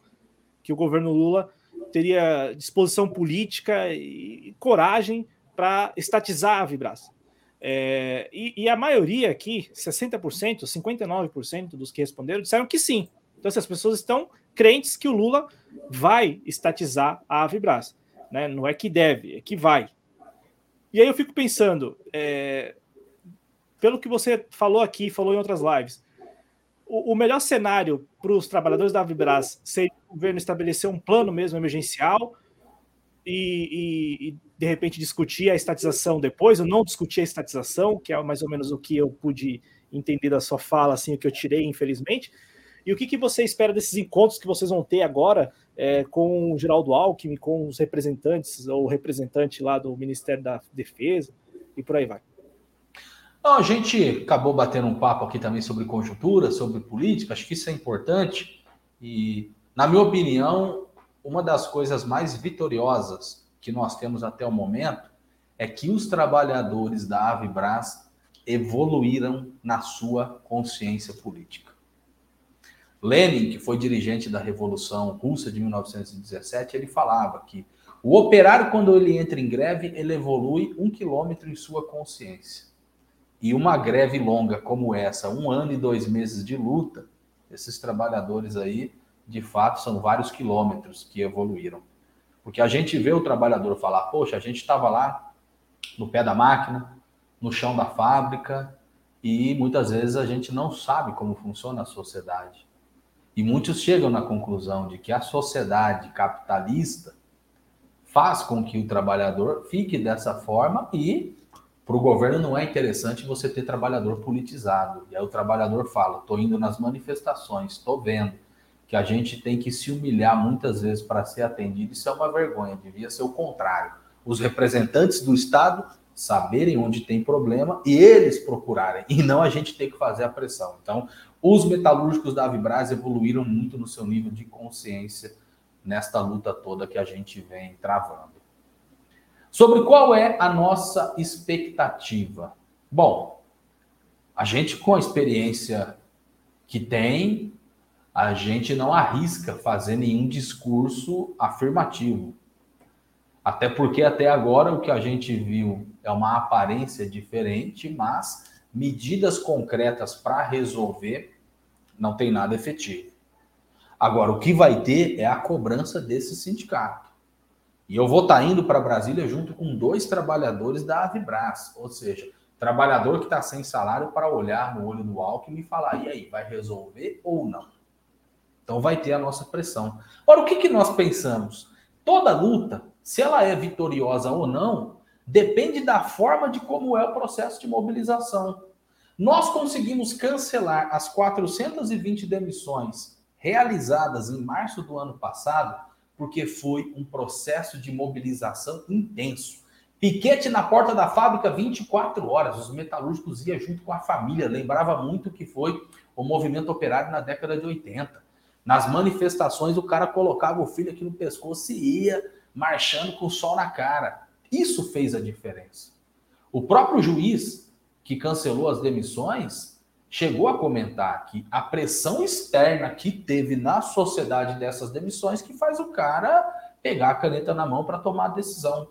que o governo Lula teria disposição política e coragem para estatizar a Vibras. É, e, e, a maioria aqui, 60%, 59% dos que responderam, disseram que sim. Então, assim, as pessoas estão crentes que o Lula vai estatizar a Vibras. Né? Não é que deve, é que vai. E aí eu fico pensando, é, pelo que você falou aqui, falou em outras lives, o, o melhor cenário para os trabalhadores da Vibras seria o governo estabelecer um plano mesmo emergencial e, e, e, de repente discutir a estatização depois, ou não discutir a estatização, que é mais ou menos o que eu pude entender da sua fala, assim, o que eu tirei, infelizmente. E o que, que você espera desses encontros que vocês vão ter agora é, com o Geraldo Alckmin, com os representantes, ou representante lá do Ministério da Defesa, e por aí vai? Não, a gente acabou batendo um papo aqui também sobre conjuntura, sobre política, acho que isso é importante. E, na minha opinião, uma das coisas mais vitoriosas que nós temos até o momento é que os trabalhadores da Avibras evoluíram na sua consciência política. Lenin, que foi dirigente da Revolução Russa de 1917, ele falava que o operário, quando ele entra em greve, ele evolui um quilômetro em sua consciência. E uma greve longa como essa, um ano e dois meses de luta, esses trabalhadores aí de fato, são vários quilômetros que evoluíram. Porque a gente vê o trabalhador falar, poxa, a gente estava lá no pé da máquina, no chão da fábrica, e muitas vezes a gente não sabe como funciona a sociedade. E muitos chegam na conclusão de que a sociedade capitalista faz com que o trabalhador fique dessa forma e para o governo não é interessante você ter trabalhador politizado. E aí o trabalhador fala: estou indo nas manifestações, estou vendo, que a gente tem que se humilhar muitas vezes para ser atendido. Isso é uma vergonha, devia ser o contrário. Os representantes do Estado saberem onde tem problema e eles procurarem, e não a gente ter que fazer a pressão. Então, os metalúrgicos da Avibras evoluíram muito no seu nível de consciência nesta luta toda que a gente vem travando. Sobre qual é a nossa expectativa? Bom, a gente com a experiência que tem, a gente não arrisca fazer nenhum discurso afirmativo. Até porque até agora o que a gente viu é uma aparência diferente, mas medidas concretas para resolver não tem nada efetivo. Agora, o que vai ter é a cobrança desse sindicato. E eu vou estar tá indo para Brasília junto com dois trabalhadores da Avibras, ou seja, trabalhador que está sem salário para olhar no olho do Alckmin e falar: e aí, vai resolver ou não? Então vai ter a nossa pressão. Ora, o que, que nós pensamos? Toda luta, se ela é vitoriosa ou não, depende da forma de como é o processo de mobilização. Nós conseguimos cancelar as 420 demissões realizadas em março do ano passado, porque foi um processo de mobilização intenso. Piquete na porta da fábrica 24 horas, os metalúrgicos iam junto com a família, lembrava muito o que foi o movimento operário na década de 80. Nas manifestações, o cara colocava o filho aqui no pescoço e ia marchando com o sol na cara. Isso fez a diferença. O próprio juiz que cancelou as demissões chegou a comentar que a pressão externa que teve na sociedade dessas demissões que faz o cara pegar a caneta na mão para tomar a decisão.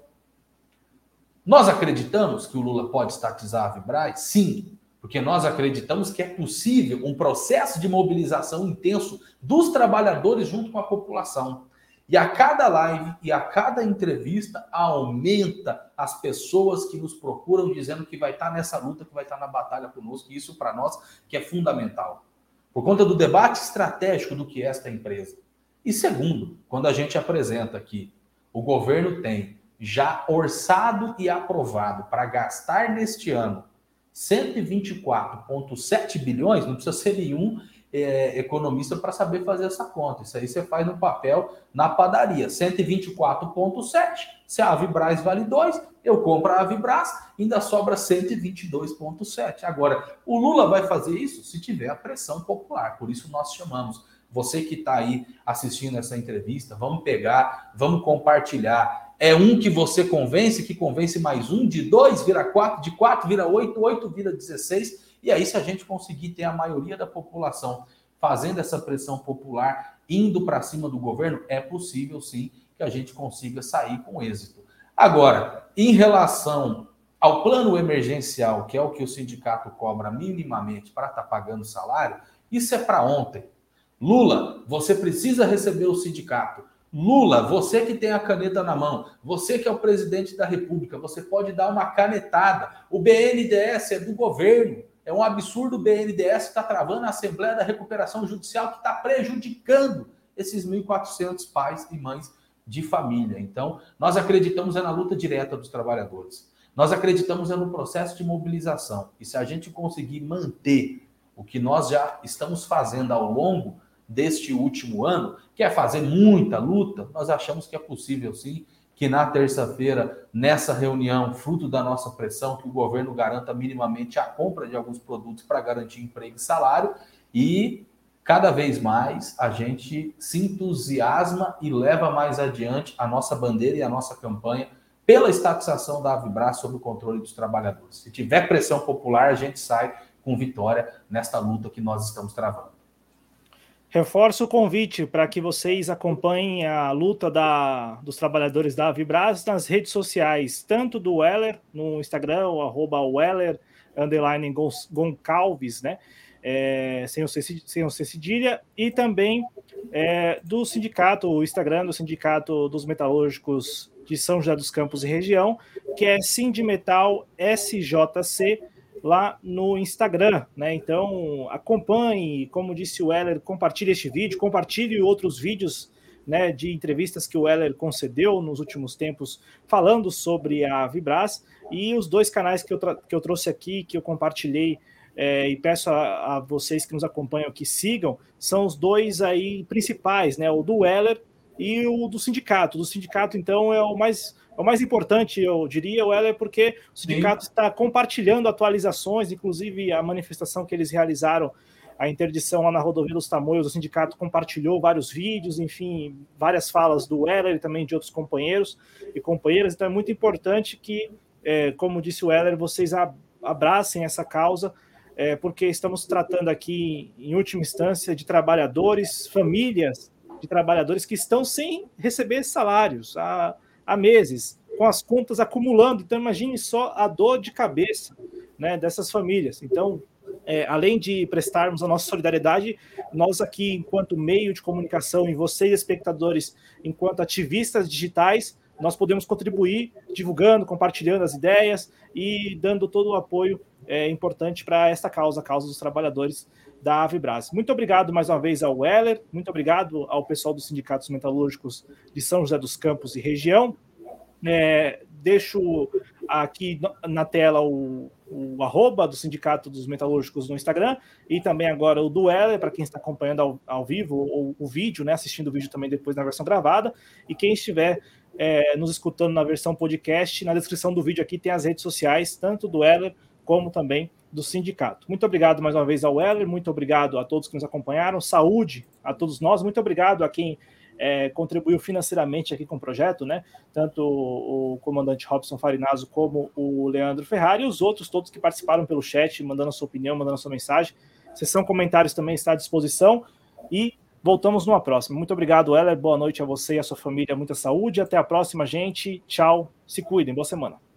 Nós acreditamos que o Lula pode estatizar a Vibraz? Sim porque nós acreditamos que é possível um processo de mobilização intenso dos trabalhadores junto com a população. E a cada live e a cada entrevista aumenta as pessoas que nos procuram dizendo que vai estar nessa luta, que vai estar na batalha conosco, e isso para nós que é fundamental. Por conta do debate estratégico do que é esta empresa. E segundo, quando a gente apresenta que o governo tem já orçado e aprovado para gastar neste ano 124,7 bilhões, não precisa ser nenhum é, economista para saber fazer essa conta. Isso aí você faz no papel na padaria. 124,7. Se a Avibraz vale 2, eu compro a Avibraz, ainda sobra 122,7. Agora, o Lula vai fazer isso se tiver a pressão popular. Por isso nós chamamos. Você que está aí assistindo essa entrevista, vamos pegar, vamos compartilhar é um que você convence, que convence mais um, de dois vira quatro, de quatro vira oito, oito vira dezesseis. E aí, se a gente conseguir ter a maioria da população fazendo essa pressão popular, indo para cima do governo, é possível sim que a gente consiga sair com êxito. Agora, em relação ao plano emergencial, que é o que o sindicato cobra minimamente para estar tá pagando salário, isso é para ontem. Lula, você precisa receber o sindicato. Lula, você que tem a caneta na mão, você que é o presidente da República, você pode dar uma canetada. O BNDES é do governo. É um absurdo o BNDES estar tá travando a Assembleia da Recuperação Judicial que está prejudicando esses 1.400 pais e mães de família. Então, nós acreditamos é na luta direta dos trabalhadores. Nós acreditamos é no processo de mobilização. E se a gente conseguir manter o que nós já estamos fazendo ao longo deste último ano, que é fazer muita luta, nós achamos que é possível sim que na terça-feira, nessa reunião, fruto da nossa pressão, que o governo garanta minimamente a compra de alguns produtos para garantir emprego e salário e cada vez mais a gente se entusiasma e leva mais adiante a nossa bandeira e a nossa campanha pela estatização da Avibras sob o controle dos trabalhadores. Se tiver pressão popular, a gente sai com vitória nesta luta que nós estamos travando. Reforço o convite para que vocês acompanhem a luta da, dos trabalhadores da Avibras nas redes sociais, tanto do Weller no Instagram, o arroba Weller, underline Goncalves, né? É, sem, o C, sem o C cedilha, e também é, do sindicato, o Instagram do Sindicato dos Metalúrgicos de São José dos Campos e região, que é Sindimetal SJC, lá no Instagram, né? Então acompanhe, como disse o Heller, compartilhe este vídeo, compartilhe outros vídeos né, de entrevistas que o Heller concedeu nos últimos tempos falando sobre a Vibras e os dois canais que eu, que eu trouxe aqui, que eu compartilhei é, e peço a, a, vocês que nos acompanham que sigam, são os dois aí principais, né? O do Heller e o do sindicato. Do sindicato, então, é o mais o mais importante, eu diria, é porque o sindicato Sim. está compartilhando atualizações, inclusive a manifestação que eles realizaram, a interdição lá na rodovia dos Tamoios, o sindicato compartilhou vários vídeos, enfim, várias falas do Heller e também de outros companheiros e companheiras, então é muito importante que, é, como disse o Heller, vocês abracem essa causa, é, porque estamos tratando aqui, em última instância, de trabalhadores, famílias de trabalhadores que estão sem receber salários. A, há meses, com as contas acumulando. Então, imagine só a dor de cabeça né, dessas famílias. Então, é, além de prestarmos a nossa solidariedade, nós aqui, enquanto meio de comunicação, e vocês, espectadores, enquanto ativistas digitais, nós podemos contribuir divulgando, compartilhando as ideias e dando todo o apoio é, importante para esta causa, a causa dos trabalhadores da Avibras. Muito obrigado mais uma vez ao Weller, muito obrigado ao pessoal dos sindicatos metalúrgicos de São José dos Campos e região. É, deixo aqui na tela o, o arroba do Sindicato dos Metalúrgicos no Instagram e também agora o do Weller, para quem está acompanhando ao, ao vivo ou o vídeo, né, assistindo o vídeo também depois na versão gravada. E quem estiver é, nos escutando na versão podcast, na descrição do vídeo aqui tem as redes sociais, tanto do Weller como também do sindicato. Muito obrigado mais uma vez ao Weller, muito obrigado a todos que nos acompanharam, saúde a todos nós, muito obrigado a quem é, contribuiu financeiramente aqui com o projeto, né? Tanto o, comandante Robson Farinazo como o Leandro Ferrari e os outros todos que participaram pelo chat, mandando a sua opinião, mandando a sua mensagem. Sessão comentários também está à disposição e voltamos numa próxima. Muito obrigado, Weller. Boa noite a você e a sua família. Muita saúde. Até a próxima, gente. Tchau. Se cuidem. Boa semana.